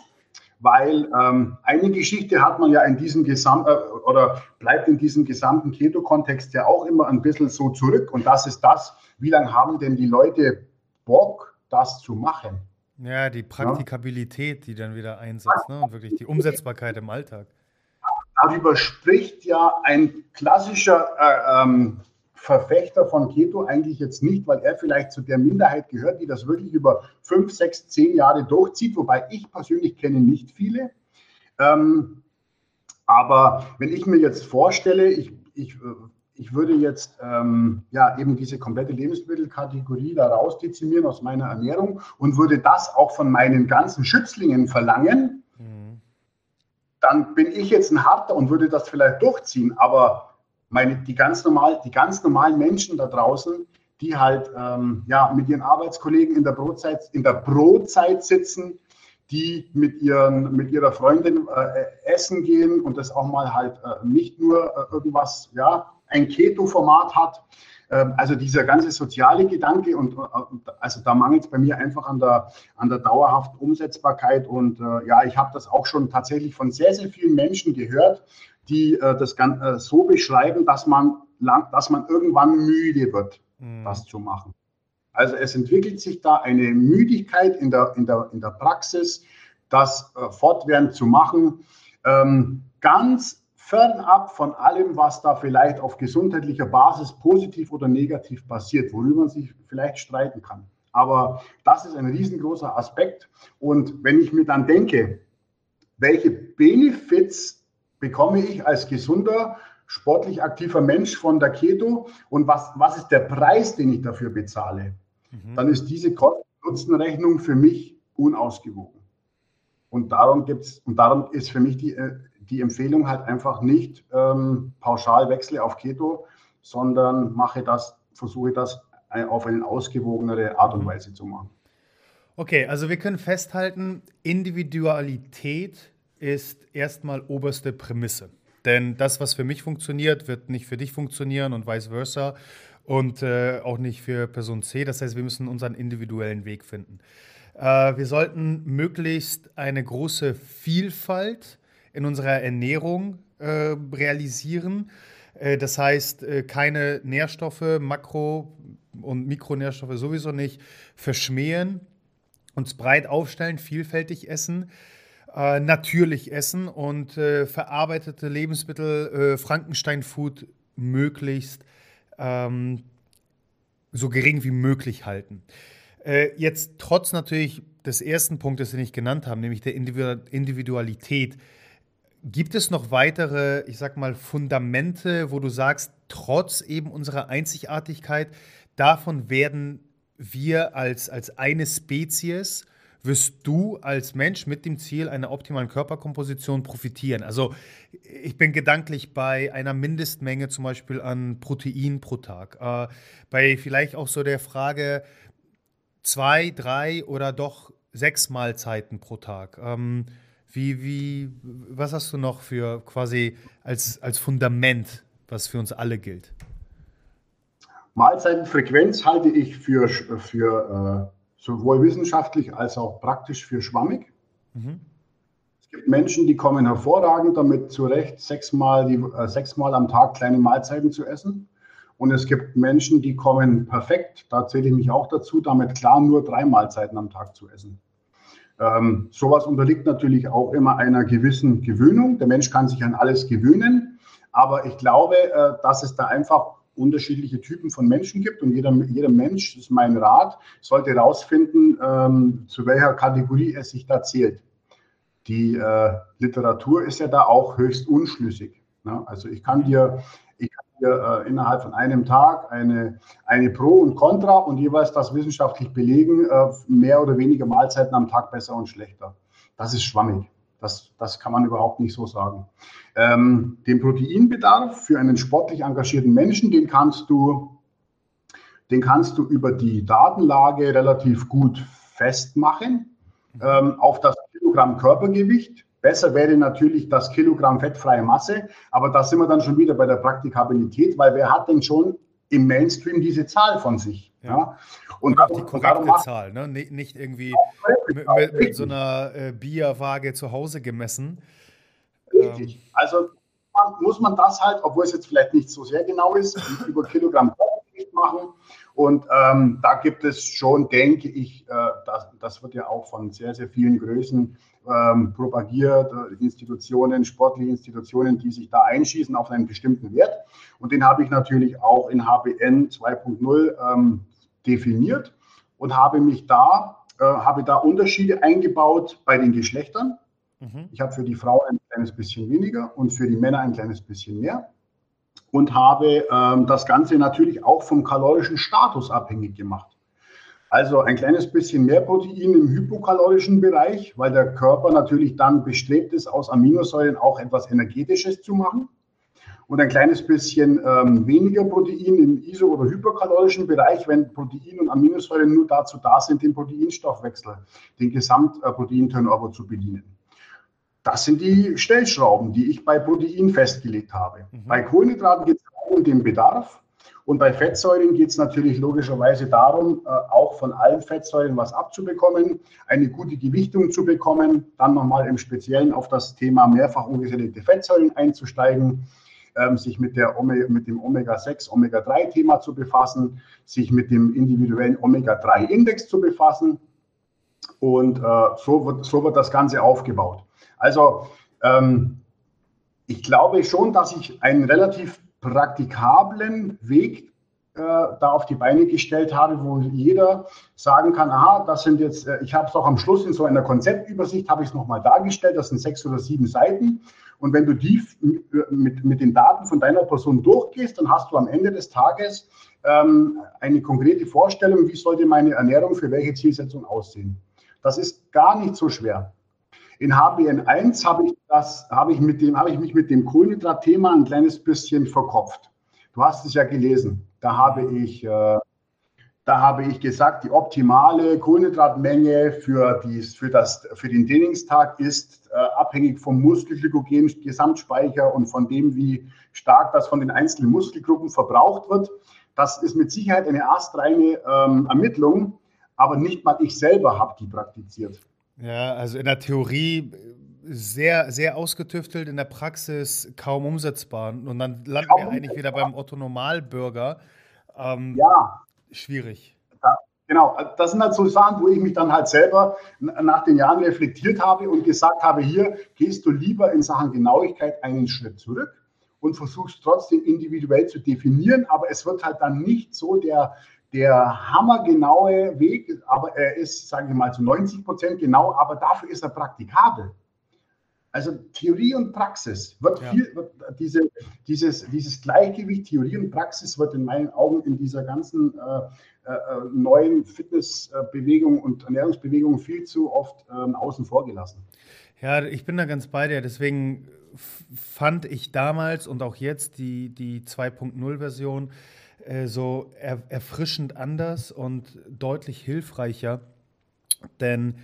weil ähm, eine Geschichte hat man ja in diesem gesamten äh, oder bleibt in diesem gesamten Keto-Kontext ja auch immer ein bisschen so zurück und das ist das, wie lange haben denn die Leute Bock, das zu machen? Ja, die Praktikabilität, die dann wieder einsetzt ne? und wirklich die Umsetzbarkeit im Alltag. Darüber spricht ja ein klassischer äh, ähm, Verfechter von Keto eigentlich jetzt nicht, weil er vielleicht zu der Minderheit gehört, die das wirklich über fünf, sechs, zehn Jahre durchzieht, wobei ich persönlich kenne nicht viele. Ähm, aber wenn ich mir jetzt vorstelle, ich, ich, ich würde jetzt ähm, ja eben diese komplette Lebensmittelkategorie da rausdezimieren aus meiner Ernährung und würde das auch von meinen ganzen Schützlingen verlangen, mhm. dann bin ich jetzt ein Harter und würde das vielleicht durchziehen. Aber meine, die, ganz normal, die ganz normalen Menschen da draußen, die halt ähm, ja, mit ihren Arbeitskollegen in der Brotzeit, in der Brotzeit sitzen, die mit, ihren, mit ihrer Freundin äh, essen gehen und das auch mal halt äh, nicht nur äh, irgendwas, ja, ein Keto-Format hat. Ähm, also dieser ganze soziale Gedanke und, äh, also da mangelt es bei mir einfach an der, an der dauerhaften Umsetzbarkeit und äh, ja, ich habe das auch schon tatsächlich von sehr, sehr vielen Menschen gehört, die äh, das Ganze so beschreiben, dass man, lang, dass man irgendwann müde wird, mhm. das zu machen. Also es entwickelt sich da eine Müdigkeit in der, in der, in der Praxis, das äh, fortwährend zu machen, ähm, ganz fernab von allem, was da vielleicht auf gesundheitlicher Basis positiv oder negativ passiert, worüber man sich vielleicht streiten kann. Aber das ist ein riesengroßer Aspekt. Und wenn ich mir dann denke, welche Benefits bekomme ich als gesunder, sportlich aktiver Mensch von der Keto und was, was ist der Preis, den ich dafür bezahle, mhm. dann ist diese Kosten-Nutzen-Rechnung für mich unausgewogen. Und darum gibt's, und darum ist für mich die, äh, die Empfehlung halt einfach nicht ähm, pauschal wechsle auf Keto, sondern mache das, versuche das auf eine ausgewogenere Art und mhm. Weise zu machen. Okay, also wir können festhalten, Individualität ist erstmal oberste Prämisse. Denn das, was für mich funktioniert, wird nicht für dich funktionieren und vice versa und äh, auch nicht für Person C. Das heißt, wir müssen unseren individuellen Weg finden. Äh, wir sollten möglichst eine große Vielfalt in unserer Ernährung äh, realisieren. Äh, das heißt, äh, keine Nährstoffe, Makro- und Mikronährstoffe sowieso nicht verschmähen, uns breit aufstellen, vielfältig essen. Äh, natürlich essen und äh, verarbeitete Lebensmittel, äh, Frankenstein-Food möglichst ähm, so gering wie möglich halten. Äh, jetzt trotz natürlich des ersten Punktes, den ich genannt habe, nämlich der Individualität, gibt es noch weitere, ich sag mal, Fundamente, wo du sagst, trotz eben unserer Einzigartigkeit, davon werden wir als, als eine Spezies wirst du als Mensch mit dem Ziel einer optimalen Körperkomposition profitieren. Also ich bin gedanklich bei einer Mindestmenge zum Beispiel an Protein pro Tag, äh, bei vielleicht auch so der Frage zwei, drei oder doch sechs Mahlzeiten pro Tag. Ähm, wie, wie, was hast du noch für quasi als, als Fundament, was für uns alle gilt? Mahlzeitenfrequenz halte ich für, für äh sowohl wissenschaftlich als auch praktisch für schwammig. Mhm. Es gibt Menschen, die kommen hervorragend damit zurecht, sechsmal, die, äh, sechsmal am Tag kleine Mahlzeiten zu essen. Und es gibt Menschen, die kommen perfekt, da zähle ich mich auch dazu, damit klar, nur drei Mahlzeiten am Tag zu essen. Ähm, sowas unterliegt natürlich auch immer einer gewissen Gewöhnung. Der Mensch kann sich an alles gewöhnen. Aber ich glaube, äh, dass es da einfach unterschiedliche Typen von Menschen gibt und jeder, jeder Mensch, das ist mein Rat, sollte herausfinden, ähm, zu welcher Kategorie er sich da zählt. Die äh, Literatur ist ja da auch höchst unschlüssig. Ne? Also ich kann dir, dir äh, innerhalb von einem Tag eine, eine Pro und Contra und jeweils das wissenschaftlich belegen, äh, mehr oder weniger Mahlzeiten am Tag besser und schlechter. Das ist schwammig. Das, das kann man überhaupt nicht so sagen. Ähm, den Proteinbedarf für einen sportlich engagierten Menschen, den kannst du, den kannst du über die Datenlage relativ gut festmachen ähm, auf das Kilogramm Körpergewicht. Besser wäre natürlich das Kilogramm fettfreie Masse, aber da sind wir dann schon wieder bei der Praktikabilität, weil wer hat denn schon im Mainstream diese Zahl von sich? Ja. ja? Und, und auch die korrekte Zahl, ne? nicht irgendwie mit, mit, mit, so einer äh, Bierwaage zu Hause gemessen. Richtig. Ähm. Also muss man das halt, obwohl es jetzt vielleicht nicht so sehr genau ist, <laughs> über Kilogramm machen. Und ähm, da gibt es schon, denke ich, äh, das, das wird ja auch von sehr, sehr vielen Größen ähm, propagiert, äh, Institutionen, sportliche Institutionen, die sich da einschießen auf einen bestimmten Wert. Und den habe ich natürlich auch in HBN 2.0 ähm, definiert und habe mich da, äh, habe da Unterschiede eingebaut bei den Geschlechtern. Mhm. Ich habe für die Frauen ein kleines bisschen weniger und für die Männer ein kleines bisschen mehr und habe ähm, das Ganze natürlich auch vom kalorischen Status abhängig gemacht. Also ein kleines bisschen mehr Protein im hypokalorischen Bereich, weil der Körper natürlich dann bestrebt ist, aus Aminosäuren auch etwas Energetisches zu machen. Und ein kleines bisschen ähm, weniger Protein im iso- oder hyperkalorischen Bereich, wenn Protein und Aminosäuren nur dazu da sind, den Proteinstoffwechsel, den Gesamtproteinturnover zu bedienen. Das sind die Stellschrauben, die ich bei Protein festgelegt habe. Mhm. Bei Kohlenhydraten geht es um den Bedarf. Und bei Fettsäuren geht es natürlich logischerweise darum, äh, auch von allen Fettsäuren was abzubekommen, eine gute Gewichtung zu bekommen, dann nochmal im Speziellen auf das Thema mehrfach ungesättigte Fettsäuren einzusteigen, ähm, sich mit, der Omega, mit dem Omega-6, Omega-3-Thema zu befassen, sich mit dem individuellen Omega-3-Index zu befassen. Und äh, so, wird, so wird das Ganze aufgebaut. Also ähm, ich glaube schon, dass ich einen relativ praktikablen Weg äh, da auf die Beine gestellt habe, wo jeder sagen kann, aha, das sind jetzt, äh, ich habe es auch am Schluss in so einer Konzeptübersicht, habe ich es nochmal dargestellt, das sind sechs oder sieben Seiten. Und wenn du die mit, mit den Daten von deiner Person durchgehst, dann hast du am Ende des Tages ähm, eine konkrete Vorstellung, wie sollte meine Ernährung für welche Zielsetzung aussehen. Das ist gar nicht so schwer. In HBN1 habe ich, das, habe ich, mit dem, habe ich mich mit dem Kohlenhydrat-Thema ein kleines bisschen verkopft. Du hast es ja gelesen. Da habe ich, äh, da habe ich gesagt, die optimale Kohlenhydratmenge für, dies, für, das, für den Trainingstag ist äh, abhängig vom Muskelglykogen, Gesamtspeicher und von dem, wie stark das von den einzelnen Muskelgruppen verbraucht wird. Das ist mit Sicherheit eine astreine ähm, Ermittlung, aber nicht mal ich selber habe die praktiziert. Ja, also in der Theorie sehr, sehr ausgetüftelt, in der Praxis kaum umsetzbar. Und dann landen kaum wir eigentlich wieder beim Otto-Normalbürger. Ähm, ja. Schwierig. Ja, genau, das sind halt so Sachen, wo ich mich dann halt selber nach den Jahren reflektiert habe und gesagt habe, hier gehst du lieber in Sachen Genauigkeit einen Schritt zurück und versuchst trotzdem individuell zu definieren, aber es wird halt dann nicht so der, der hammergenaue Weg, aber er ist, sage ich mal, zu 90 Prozent genau, aber dafür ist er praktikabel. Also Theorie und Praxis wird ja. viel, wird diese, dieses, dieses Gleichgewicht Theorie und Praxis wird in meinen Augen in dieser ganzen äh, äh, neuen Fitnessbewegung und Ernährungsbewegung viel zu oft äh, außen vor gelassen. Ja, ich bin da ganz bei dir. Deswegen fand ich damals und auch jetzt die, die 2.0-Version äh, so er, erfrischend anders und deutlich hilfreicher. Denn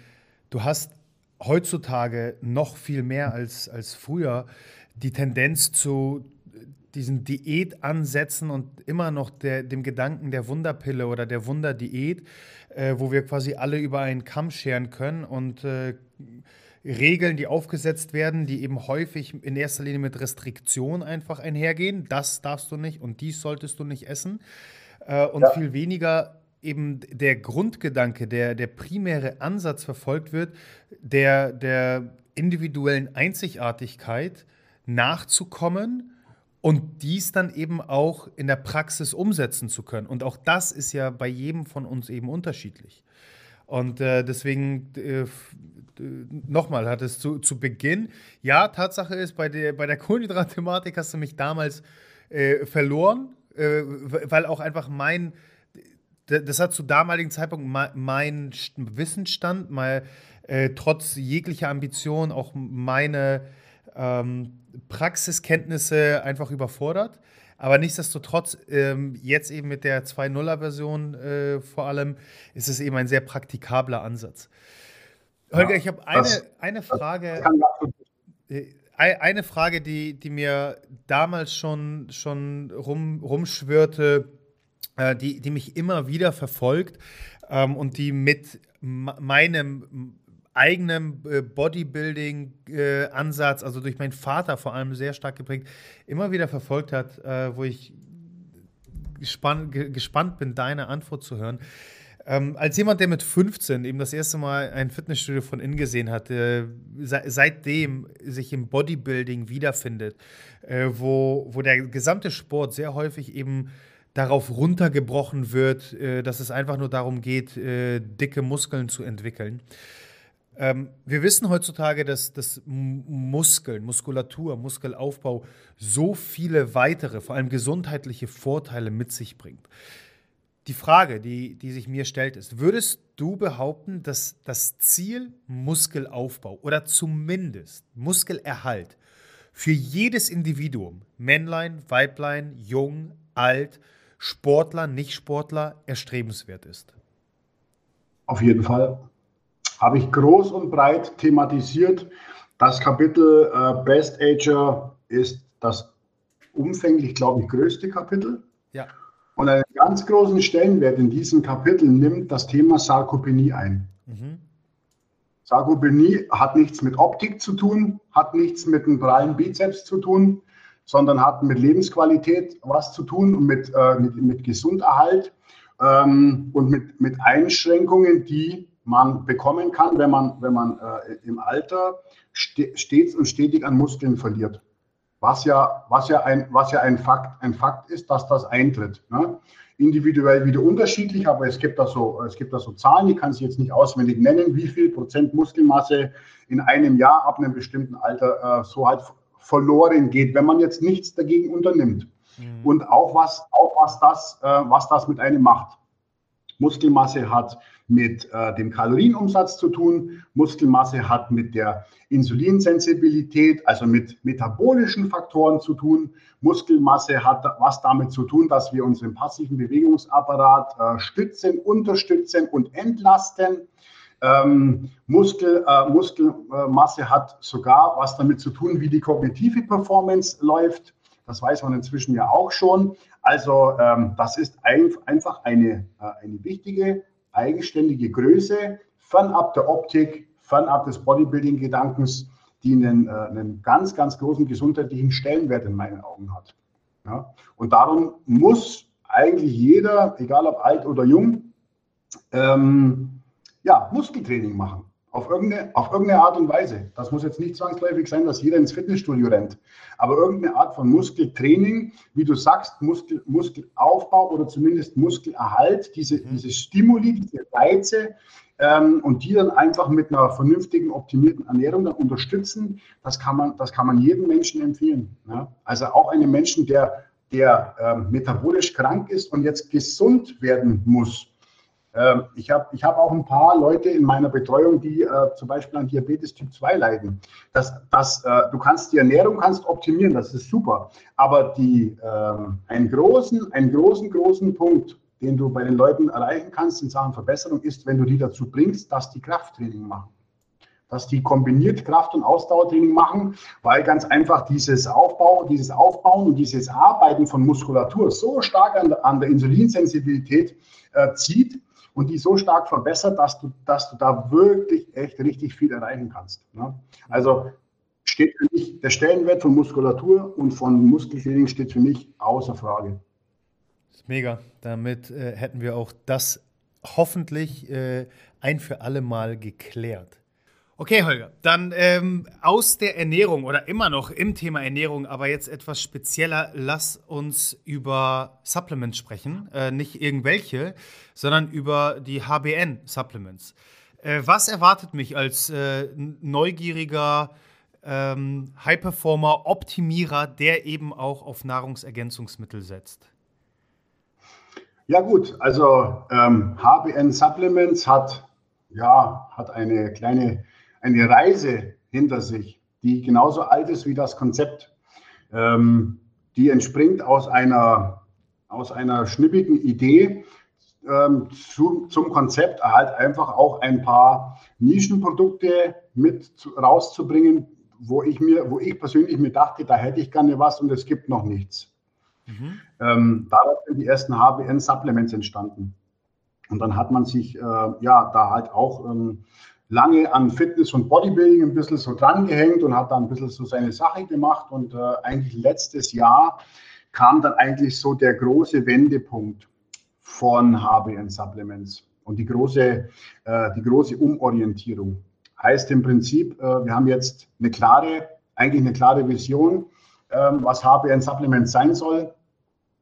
du hast heutzutage noch viel mehr als, als früher die Tendenz zu diesen Diätansätzen und immer noch der, dem Gedanken der Wunderpille oder der Wunderdiät, äh, wo wir quasi alle über einen Kamm scheren können und äh, Regeln, die aufgesetzt werden, die eben häufig in erster Linie mit Restriktion einfach einhergehen. Das darfst du nicht und dies solltest du nicht essen. Äh, und ja. viel weniger eben der Grundgedanke, der, der primäre Ansatz verfolgt wird, der, der individuellen Einzigartigkeit nachzukommen und dies dann eben auch in der Praxis umsetzen zu können. Und auch das ist ja bei jedem von uns eben unterschiedlich. Und äh, deswegen äh, nochmal, hat es zu, zu Beginn, ja, Tatsache ist, bei der, bei der Kohlenhydrat-Thematik hast du mich damals äh, verloren, äh, weil auch einfach mein, das hat zu damaligen Zeitpunkt mein Wissensstand, mal äh, trotz jeglicher Ambition auch meine ähm, Praxiskenntnisse einfach überfordert. Aber nichtsdestotrotz, ähm, jetzt eben mit der 2.0er-Version äh, vor allem, ist es eben ein sehr praktikabler Ansatz. Holger, ich habe eine, eine Frage. Äh, eine Frage, die, die mir damals schon, schon rum, rumschwirrte, äh, die, die mich immer wieder verfolgt ähm, und die mit meinem eigenen äh, Bodybuilding-Ansatz, also durch meinen Vater vor allem sehr stark geprägt, immer wieder verfolgt hat, äh, wo ich gespannt, gespannt bin, deine Antwort zu hören. Ähm, als jemand, der mit 15 eben das erste Mal ein Fitnessstudio von innen gesehen hat, äh, se seitdem sich im Bodybuilding wiederfindet, äh, wo, wo der gesamte Sport sehr häufig eben darauf runtergebrochen wird, äh, dass es einfach nur darum geht, äh, dicke Muskeln zu entwickeln. Ähm, wir wissen heutzutage, dass, dass Muskeln, Muskulatur, Muskelaufbau so viele weitere, vor allem gesundheitliche Vorteile mit sich bringt. Die Frage, die, die sich mir stellt, ist, würdest du behaupten, dass das Ziel Muskelaufbau oder zumindest Muskelerhalt für jedes Individuum, Männlein, Weiblein, jung, alt, Sportler, Nicht-Sportler, erstrebenswert ist? Auf jeden Fall. Habe ich groß und breit thematisiert. Das Kapitel äh, Best Ager ist das umfänglich, glaube ich, größte Kapitel. Ja. Und einen ganz großen Stellenwert in diesem Kapitel nimmt das Thema Sarkopenie ein. Mhm. Sarkopenie hat nichts mit Optik zu tun, hat nichts mit einem prallen Bizeps zu tun, sondern hat mit Lebensqualität was zu tun und mit, äh, mit, mit Gesunderhalt ähm, und mit, mit Einschränkungen, die man bekommen kann, wenn man, wenn man äh, im Alter stets und stetig an Muskeln verliert. Was ja, was ja, ein, was ja ein, Fakt, ein Fakt ist, dass das eintritt. Ne? Individuell wieder unterschiedlich, aber es gibt, da so, es gibt da so Zahlen, die kann ich jetzt nicht auswendig nennen, wie viel Prozent Muskelmasse in einem Jahr ab einem bestimmten Alter äh, so halt verloren geht, wenn man jetzt nichts dagegen unternimmt. Mhm. Und auch was, auch was das, äh, was das mit einem macht. Muskelmasse hat mit äh, dem Kalorienumsatz zu tun. Muskelmasse hat mit der Insulinsensibilität, also mit metabolischen Faktoren zu tun. Muskelmasse hat was damit zu tun, dass wir unseren passiven Bewegungsapparat äh, stützen, unterstützen und entlasten. Ähm, Muskel, äh, Muskelmasse hat sogar was damit zu tun, wie die kognitive Performance läuft. Das weiß man inzwischen ja auch schon. Also ähm, das ist ein, einfach eine, äh, eine wichtige eigenständige Größe, fernab der Optik, fernab des Bodybuilding-Gedankens, die einen, äh, einen ganz, ganz großen gesundheitlichen Stellenwert in meinen Augen hat. Ja? Und darum muss eigentlich jeder, egal ob alt oder jung, ähm, ja, Muskeltraining machen. Auf irgendeine, auf irgendeine Art und Weise. Das muss jetzt nicht zwangsläufig sein, dass jeder ins Fitnessstudio rennt. Aber irgendeine Art von Muskeltraining, wie du sagst, Muskel, Muskelaufbau oder zumindest Muskelerhalt, diese, mhm. diese Stimuli, diese Reize, ähm, und die dann einfach mit einer vernünftigen, optimierten Ernährung dann unterstützen, das kann man, das kann man jedem Menschen empfehlen. Ja? Also auch einem Menschen, der, der ähm, metabolisch krank ist und jetzt gesund werden muss, ähm, ich habe ich hab auch ein paar Leute in meiner Betreuung, die äh, zum Beispiel an Diabetes Typ 2 leiden. Das, das, äh, du kannst die Ernährung kannst optimieren, das ist super. Aber die, äh, einen, großen, einen großen, großen Punkt, den du bei den Leuten erreichen kannst in Sachen Verbesserung, ist, wenn du die dazu bringst, dass die Krafttraining machen. Dass die kombiniert Kraft- und Ausdauertraining machen, weil ganz einfach dieses Aufbau, dieses Aufbauen und dieses Arbeiten von Muskulatur so stark an, an der Insulinsensibilität äh, zieht, und die so stark verbessert, dass du, dass du da wirklich echt richtig viel erreichen kannst. Ne? Also steht für mich der Stellenwert von Muskulatur und von Muskeltraining steht für mich außer Frage. Mega. Damit äh, hätten wir auch das hoffentlich äh, ein für alle Mal geklärt. Okay, Holger, dann ähm, aus der Ernährung oder immer noch im Thema Ernährung, aber jetzt etwas spezieller, lass uns über Supplements sprechen. Äh, nicht irgendwelche, sondern über die HBN-Supplements. Äh, was erwartet mich als äh, neugieriger ähm, High-Performer, Optimierer, der eben auch auf Nahrungsergänzungsmittel setzt? Ja gut, also ähm, HBN Supplements hat ja hat eine kleine eine Reise hinter sich, die genauso alt ist wie das Konzept. Ähm, die entspringt aus einer, aus einer schnippigen Idee ähm, zu, zum Konzept, halt einfach auch ein paar Nischenprodukte mit zu, rauszubringen, wo ich mir, wo ich persönlich mir dachte, da hätte ich gerne was und es gibt noch nichts. Mhm. Ähm, daraus sind die ersten HBN-Supplements entstanden. Und dann hat man sich äh, ja da halt auch ähm, lange an Fitness und Bodybuilding ein bisschen so dran gehängt und hat dann ein bisschen so seine Sache gemacht. Und äh, eigentlich letztes Jahr kam dann eigentlich so der große Wendepunkt von HBN Supplements und die große, äh, die große Umorientierung. Heißt im Prinzip, äh, wir haben jetzt eine klare, eigentlich eine klare Vision, ähm, was HBN Supplements sein soll.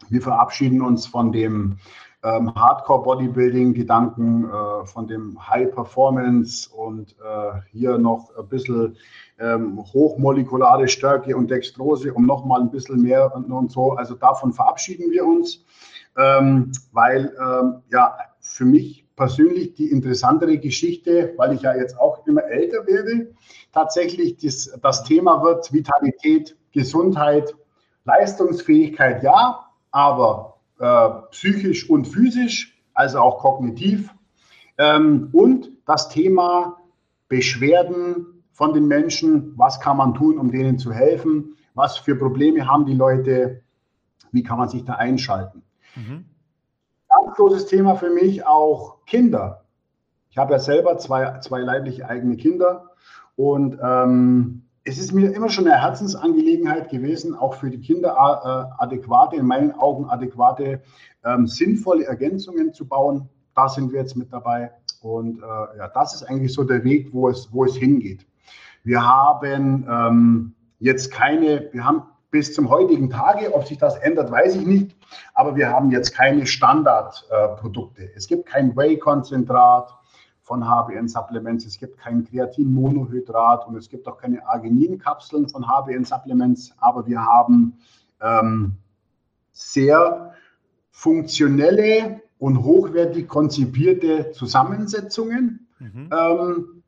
Wir verabschieden uns von dem ähm, Hardcore-Bodybuilding-Gedanken, äh, von dem High-Performance und äh, hier noch ein bisschen ähm, hochmolekulare Stärke und Dextrose, um nochmal ein bisschen mehr und, und, so. Also davon verabschieden wir uns, ähm, weil ähm, ja für mich persönlich die interessantere Geschichte, weil ich ja jetzt auch immer älter werde, tatsächlich das, das Thema wird Vitalität, Gesundheit, Leistungsfähigkeit, ja, aber äh, psychisch und physisch, also auch kognitiv. Ähm, und das Thema Beschwerden von den Menschen, was kann man tun, um denen zu helfen, was für Probleme haben die Leute, wie kann man sich da einschalten. Mhm. Ganz großes Thema für mich auch Kinder. Ich habe ja selber zwei, zwei leibliche eigene Kinder und ähm, es ist mir immer schon eine Herzensangelegenheit gewesen, auch für die Kinder äh, adäquate, in meinen Augen adäquate, ähm, sinnvolle Ergänzungen zu bauen. Da sind wir jetzt mit dabei. Und äh, ja, das ist eigentlich so der Weg, wo es, wo es hingeht. Wir haben ähm, jetzt keine, wir haben bis zum heutigen Tage, ob sich das ändert, weiß ich nicht, aber wir haben jetzt keine Standardprodukte. Äh, es gibt kein Whey-Konzentrat, von HBN Supplements. Es gibt kein Kreatinmonohydrat und es gibt auch keine Argininkapseln von HBN Supplements, aber wir haben ähm, sehr funktionelle und hochwertig konzipierte Zusammensetzungen mhm. ähm,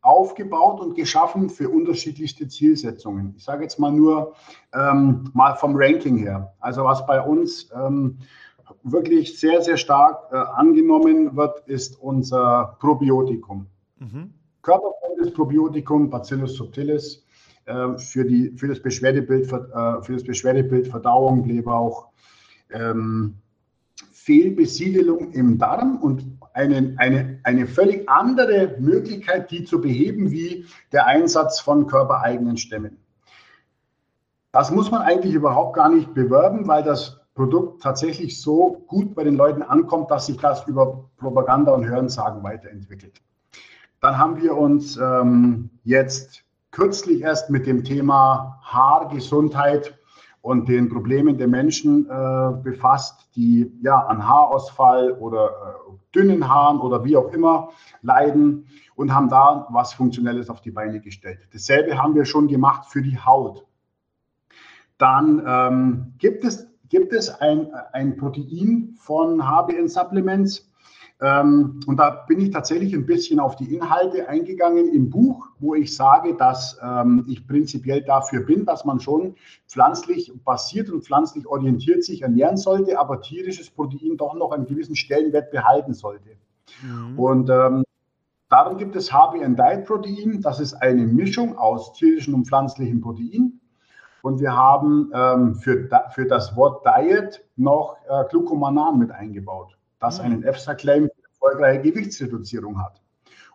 aufgebaut und geschaffen für unterschiedlichste Zielsetzungen. Ich sage jetzt mal nur ähm, mal vom Ranking her. Also was bei uns ähm, wirklich sehr, sehr stark äh, angenommen wird, ist unser Probiotikum. Mhm. Körperfreundliches Probiotikum, Bacillus subtilis, äh, für, die, für, das Beschwerdebild, äh, für das Beschwerdebild Verdauung, Blähbauch, ähm, Fehlbesiedelung im Darm und eine, eine, eine völlig andere Möglichkeit, die zu beheben, wie der Einsatz von körpereigenen Stämmen. Das muss man eigentlich überhaupt gar nicht bewerben, weil das Produkt tatsächlich so gut bei den Leuten ankommt, dass sich das über Propaganda und Hörensagen weiterentwickelt. Dann haben wir uns ähm, jetzt kürzlich erst mit dem Thema Haargesundheit und den Problemen der Menschen äh, befasst, die ja an Haarausfall oder äh, dünnen Haaren oder wie auch immer leiden und haben da was Funktionelles auf die Beine gestellt. Dasselbe haben wir schon gemacht für die Haut. Dann ähm, gibt es gibt es ein, ein Protein von HBN Supplements. Ähm, und da bin ich tatsächlich ein bisschen auf die Inhalte eingegangen im Buch, wo ich sage, dass ähm, ich prinzipiell dafür bin, dass man schon pflanzlich basiert und pflanzlich orientiert sich ernähren sollte, aber tierisches Protein doch noch einen gewissen Stellenwert behalten sollte. Mhm. Und ähm, darum gibt es HBN Diet Protein. Das ist eine Mischung aus tierischem und pflanzlichem Protein. Und wir haben ähm, für, für das Wort Diet noch äh, Glucomanan mit eingebaut, das mhm. einen EFSA-Claim für erfolgreiche Gewichtsreduzierung hat.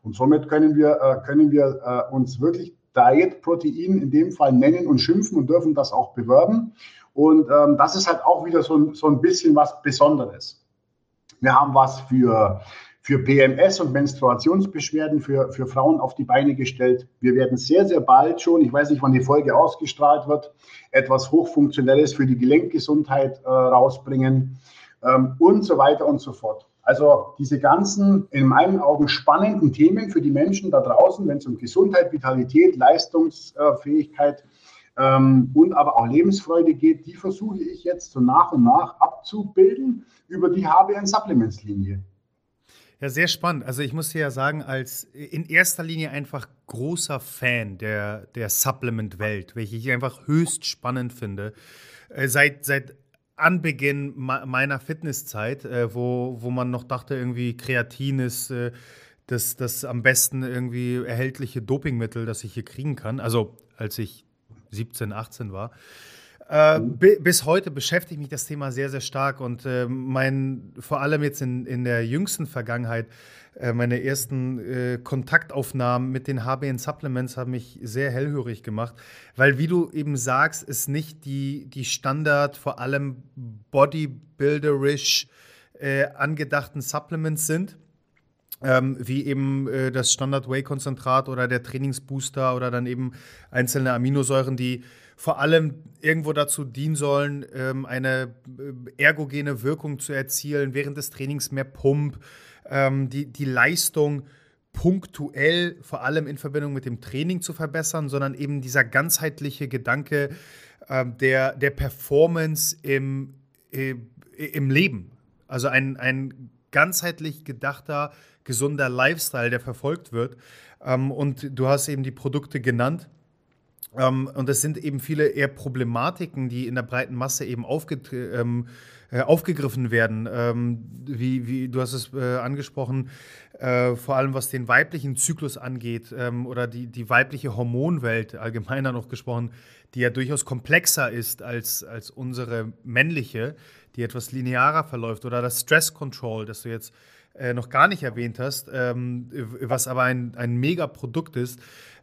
Und somit können wir, äh, können wir äh, uns wirklich Diet-Protein in dem Fall nennen und schimpfen und dürfen das auch bewerben. Und ähm, das ist halt auch wieder so, so ein bisschen was Besonderes. Wir haben was für für PMS und Menstruationsbeschwerden für, für Frauen auf die Beine gestellt. Wir werden sehr, sehr bald schon, ich weiß nicht, wann die Folge ausgestrahlt wird, etwas Hochfunktionelles für die Gelenkgesundheit äh, rausbringen ähm, und so weiter und so fort. Also diese ganzen, in meinen Augen spannenden Themen für die Menschen da draußen, wenn es um Gesundheit, Vitalität, Leistungsfähigkeit ähm, und aber auch Lebensfreude geht, die versuche ich jetzt so nach und nach abzubilden über die HBN Supplements Linie. Ja, sehr spannend. Also ich muss dir ja sagen, als in erster Linie einfach großer Fan der, der Supplement-Welt, welche ich einfach höchst spannend finde. Äh, seit, seit Anbeginn meiner Fitnesszeit, äh, wo, wo man noch dachte, irgendwie Kreatin ist äh, das, das am besten irgendwie erhältliche Dopingmittel, das ich hier kriegen kann. Also als ich 17, 18 war. Äh, bis heute beschäftigt mich das Thema sehr, sehr stark und äh, mein, vor allem jetzt in, in der jüngsten Vergangenheit, äh, meine ersten äh, Kontaktaufnahmen mit den HBN Supplements haben mich sehr hellhörig gemacht, weil, wie du eben sagst, es nicht die, die Standard, vor allem bodybuilderisch äh, angedachten Supplements sind. Ähm, wie eben äh, das Standard-Whey-Konzentrat oder der Trainingsbooster oder dann eben einzelne Aminosäuren, die vor allem irgendwo dazu dienen sollen, ähm, eine äh, ergogene Wirkung zu erzielen, während des Trainings mehr Pump, ähm, die, die Leistung punktuell, vor allem in Verbindung mit dem Training zu verbessern, sondern eben dieser ganzheitliche Gedanke äh, der, der Performance im, äh, im Leben. Also ein, ein ganzheitlich gedachter, gesunder Lifestyle, der verfolgt wird. Ähm, und du hast eben die Produkte genannt. Ähm, und es sind eben viele eher Problematiken, die in der breiten Masse eben ähm, äh, aufgegriffen werden. Ähm, wie, wie, du hast es äh, angesprochen, äh, vor allem was den weiblichen Zyklus angeht ähm, oder die, die weibliche Hormonwelt allgemeiner noch gesprochen, die ja durchaus komplexer ist als, als unsere männliche, die etwas linearer verläuft. Oder das Stress Control, das du jetzt äh, noch gar nicht erwähnt hast, ähm, was aber ein, ein Mega-Produkt ist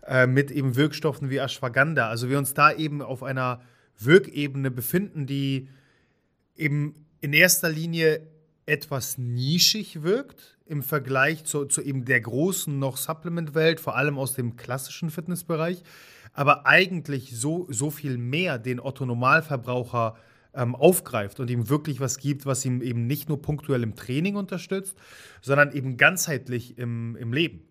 äh, mit eben Wirkstoffen wie Ashwagandha. Also wir uns da eben auf einer Wirkebene befinden, die eben in erster Linie etwas nischig wirkt im Vergleich zu, zu eben der großen noch Supplement-Welt, vor allem aus dem klassischen Fitnessbereich, aber eigentlich so, so viel mehr den Otto-Normalverbraucher ähm, aufgreift und ihm wirklich was gibt, was ihm eben nicht nur punktuell im Training unterstützt, sondern eben ganzheitlich im, im Leben.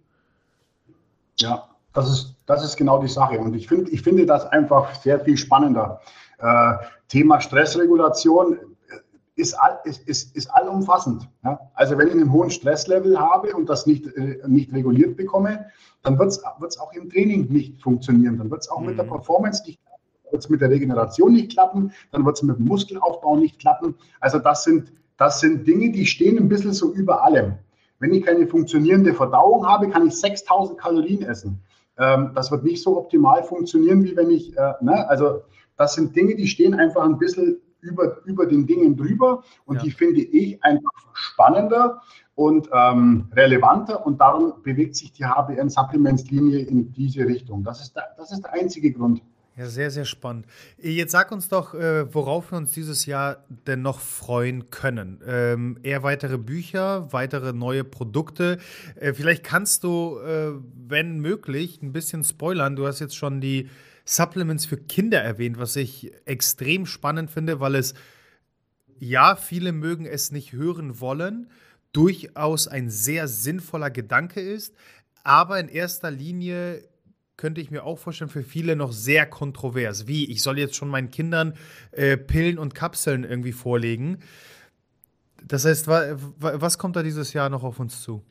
Ja, das ist, das ist genau die Sache. Und ich, find, ich finde das einfach sehr viel spannender. Äh, Thema Stressregulation ist, all, ist, ist, ist allumfassend. Ja? Also wenn ich einen hohen Stresslevel habe und das nicht, äh, nicht reguliert bekomme, dann wird es auch im Training nicht funktionieren. Dann wird es auch mhm. mit der mhm. Performance nicht wird es mit der Regeneration nicht klappen, dann wird es mit dem Muskelaufbau nicht klappen. Also das sind, das sind Dinge, die stehen ein bisschen so über allem. Wenn ich keine funktionierende Verdauung habe, kann ich 6000 Kalorien essen. Ähm, das wird nicht so optimal funktionieren, wie wenn ich, äh, ne? also das sind Dinge, die stehen einfach ein bisschen über, über den Dingen drüber und ja. die finde ich einfach spannender und ähm, relevanter und darum bewegt sich die HBN Supplements Linie in diese Richtung. Das ist der, das ist der einzige Grund. Ja, sehr, sehr spannend. Jetzt sag uns doch, äh, worauf wir uns dieses Jahr denn noch freuen können. Ähm, eher weitere Bücher, weitere neue Produkte. Äh, vielleicht kannst du, äh, wenn möglich, ein bisschen spoilern. Du hast jetzt schon die Supplements für Kinder erwähnt, was ich extrem spannend finde, weil es, ja, viele mögen es nicht hören wollen, durchaus ein sehr sinnvoller Gedanke ist, aber in erster Linie könnte ich mir auch vorstellen, für viele noch sehr kontrovers. Wie, ich soll jetzt schon meinen Kindern äh, Pillen und Kapseln irgendwie vorlegen. Das heißt, wa, wa, was kommt da dieses Jahr noch auf uns zu?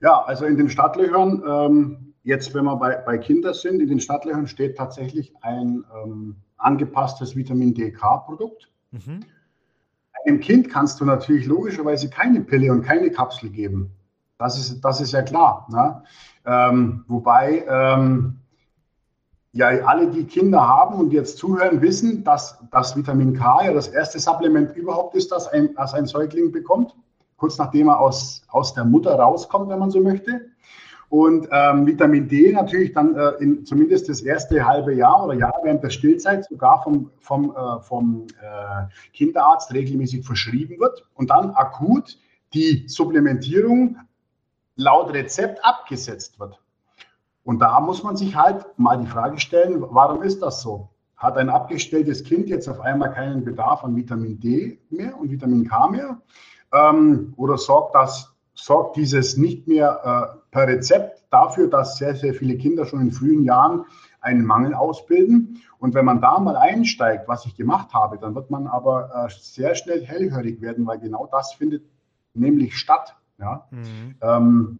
Ja, also in den Stadtlöchern, ähm, jetzt wenn wir bei, bei Kindern sind, in den Stadtlöchern steht tatsächlich ein ähm, angepasstes Vitamin D-K-Produkt. Mhm. Einem Kind kannst du natürlich logischerweise keine Pille und keine Kapsel geben. Das ist, das ist ja klar. Ne? Ähm, wobei ähm, ja alle, die Kinder haben und jetzt zuhören, wissen, dass das Vitamin K ja das erste Supplement überhaupt ist, das ein, das ein Säugling bekommt, kurz nachdem er aus, aus der Mutter rauskommt, wenn man so möchte. Und ähm, Vitamin D natürlich dann äh, in, zumindest das erste halbe Jahr oder Jahr während der Stillzeit sogar vom, vom, äh, vom äh, Kinderarzt regelmäßig verschrieben wird und dann akut die Supplementierung laut Rezept abgesetzt wird. Und da muss man sich halt mal die Frage stellen, warum ist das so? Hat ein abgestelltes Kind jetzt auf einmal keinen Bedarf an Vitamin D mehr und Vitamin K mehr? Ähm, oder sorgt das, sorgt dieses nicht mehr äh, per Rezept dafür, dass sehr, sehr viele Kinder schon in frühen Jahren einen Mangel ausbilden? Und wenn man da mal einsteigt, was ich gemacht habe, dann wird man aber äh, sehr schnell hellhörig werden, weil genau das findet nämlich statt. Ja? Mhm. Ähm,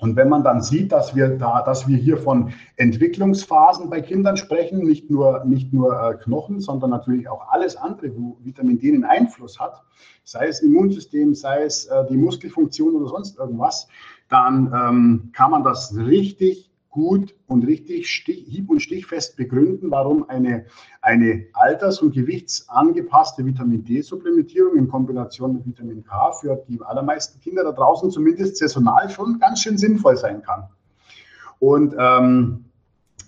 und wenn man dann sieht, dass wir da, dass wir hier von Entwicklungsphasen bei Kindern sprechen, nicht nur, nicht nur äh, Knochen, sondern natürlich auch alles andere, wo Vitamin D einen Einfluss hat, sei es Immunsystem, sei es äh, die Muskelfunktion oder sonst irgendwas, dann ähm, kann man das richtig gut und richtig stich, hieb- und stichfest begründen, warum eine, eine alters- und gewichtsangepasste Vitamin D-Supplementierung in Kombination mit Vitamin K für die allermeisten Kinder da draußen zumindest saisonal schon ganz schön sinnvoll sein kann. Und ähm,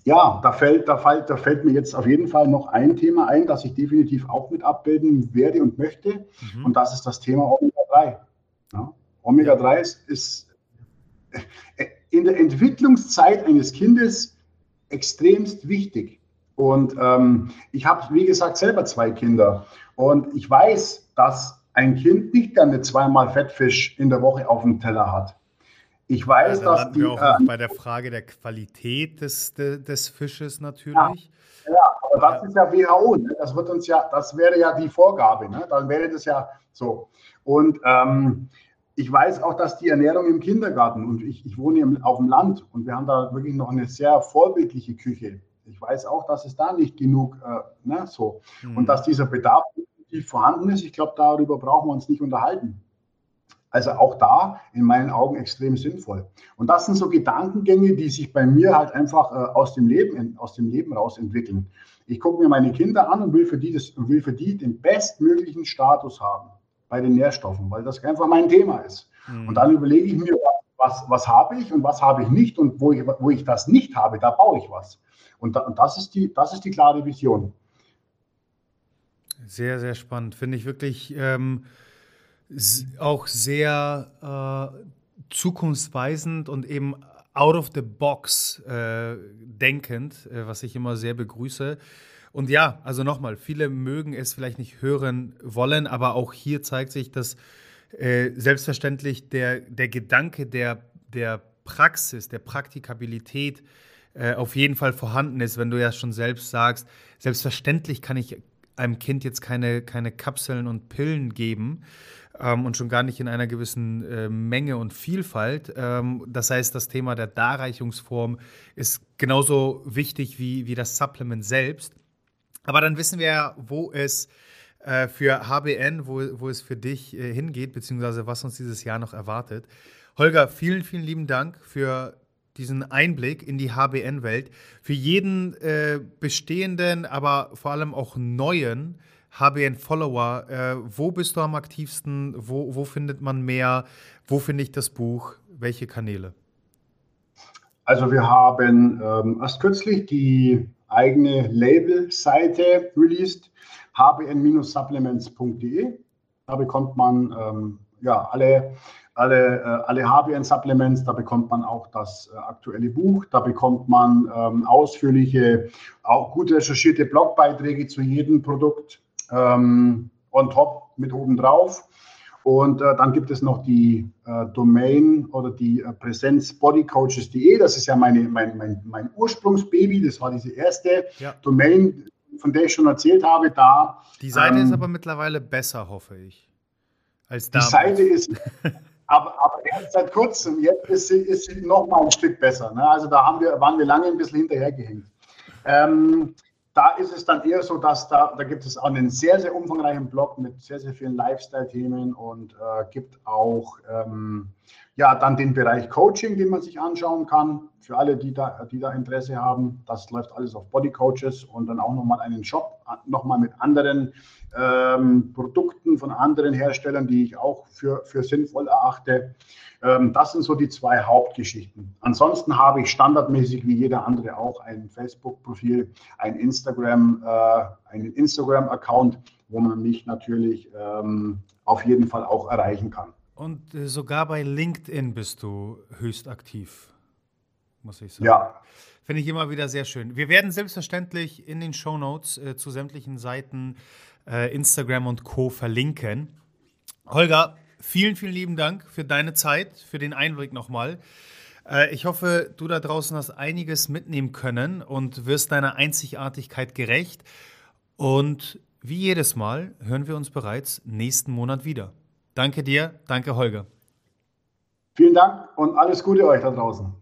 ja, da fällt, da, fällt, da fällt mir jetzt auf jeden Fall noch ein Thema ein, das ich definitiv auch mit abbilden werde und möchte. Mhm. Und das ist das Thema Omega-3. Ja, Omega-3 ist, ist äh, in der Entwicklungszeit eines Kindes extremst wichtig. Und ähm, ich habe, wie gesagt, selber zwei Kinder. Und ich weiß, dass ein Kind nicht gerne zweimal Fettfisch in der Woche auf dem Teller hat. Ich weiß, ja, dass die. Wir auch äh, bei der Frage der Qualität des, des, des Fisches natürlich. Ja, ja aber das ist ja WHO. Ne? Das wird uns ja, das wäre ja die Vorgabe. Ne? Dann wäre das ja so. Und ähm, ich weiß auch, dass die Ernährung im Kindergarten und ich, ich wohne im, auf dem Land und wir haben da wirklich noch eine sehr vorbildliche Küche. Ich weiß auch, dass es da nicht genug, äh, ne, so. Mhm. Und dass dieser Bedarf vorhanden ist, ich glaube, darüber brauchen wir uns nicht unterhalten. Also auch da in meinen Augen extrem sinnvoll. Und das sind so Gedankengänge, die sich bei mir halt einfach äh, aus, dem Leben, aus dem Leben raus entwickeln. Ich gucke mir meine Kinder an und will für die, das, will für die den bestmöglichen Status haben bei den Nährstoffen, weil das einfach mein Thema ist. Mhm. Und dann überlege ich mir, was, was habe ich und was habe ich nicht und wo ich, wo ich das nicht habe, da baue ich was. Und, da, und das, ist die, das ist die klare Vision. Sehr, sehr spannend. Finde ich wirklich ähm, auch sehr äh, zukunftsweisend und eben out of the box äh, denkend, äh, was ich immer sehr begrüße. Und ja, also nochmal, viele mögen es vielleicht nicht hören wollen, aber auch hier zeigt sich, dass äh, selbstverständlich der, der Gedanke der, der Praxis, der Praktikabilität äh, auf jeden Fall vorhanden ist, wenn du ja schon selbst sagst, selbstverständlich kann ich einem Kind jetzt keine, keine Kapseln und Pillen geben ähm, und schon gar nicht in einer gewissen äh, Menge und Vielfalt. Ähm, das heißt, das Thema der Darreichungsform ist genauso wichtig wie, wie das Supplement selbst. Aber dann wissen wir ja, wo es äh, für HBN, wo, wo es für dich äh, hingeht, beziehungsweise was uns dieses Jahr noch erwartet. Holger, vielen, vielen lieben Dank für diesen Einblick in die HBN-Welt. Für jeden äh, bestehenden, aber vor allem auch neuen HBN-Follower, äh, wo bist du am aktivsten? Wo, wo findet man mehr? Wo finde ich das Buch? Welche Kanäle? Also wir haben ähm, erst kürzlich die eigene Label-Seite released, hbn-supplements.de. Da bekommt man ähm, ja, alle, alle, äh, alle HBN-Supplements, da bekommt man auch das äh, aktuelle Buch, da bekommt man ähm, ausführliche, auch gut recherchierte Blogbeiträge zu jedem Produkt ähm, on top mit oben drauf. Und äh, dann gibt es noch die äh, Domain oder die äh, Präsenz bodycoaches.de. Das ist ja meine, mein, mein, mein Ursprungsbaby. Das war diese erste ja. Domain, von der ich schon erzählt habe. Da, die Seite ähm, ist aber mittlerweile besser, hoffe ich. Als damals. Die Seite ist, <laughs> aber, aber erst seit kurzem, jetzt ist sie, ist sie noch mal ein Stück besser. Ne? Also da haben wir, waren wir lange ein bisschen hinterhergehängt. Ähm, da ist es dann eher so, dass da, da gibt es auch einen sehr, sehr umfangreichen Blog mit sehr, sehr vielen Lifestyle-Themen und äh, gibt auch ähm, ja, dann den Bereich Coaching, den man sich anschauen kann. Für alle, die da, die da Interesse haben, das läuft alles auf Body Coaches und dann auch nochmal einen Shop, nochmal mit anderen ähm, Produkten von anderen Herstellern, die ich auch für, für sinnvoll erachte. Ähm, das sind so die zwei Hauptgeschichten. Ansonsten habe ich standardmäßig wie jeder andere auch ein Facebook-Profil, ein Instagram, äh, einen Instagram-Account, wo man mich natürlich ähm, auf jeden Fall auch erreichen kann. Und äh, sogar bei LinkedIn bist du höchst aktiv, muss ich sagen. Ja. Finde ich immer wieder sehr schön. Wir werden selbstverständlich in den Show Notes äh, zu sämtlichen Seiten äh, Instagram und Co. verlinken. Holger, vielen, vielen lieben Dank für deine Zeit, für den Einblick nochmal. Äh, ich hoffe, du da draußen hast einiges mitnehmen können und wirst deiner Einzigartigkeit gerecht. Und wie jedes Mal hören wir uns bereits nächsten Monat wieder. Danke dir, danke Holger. Vielen Dank und alles Gute euch da draußen.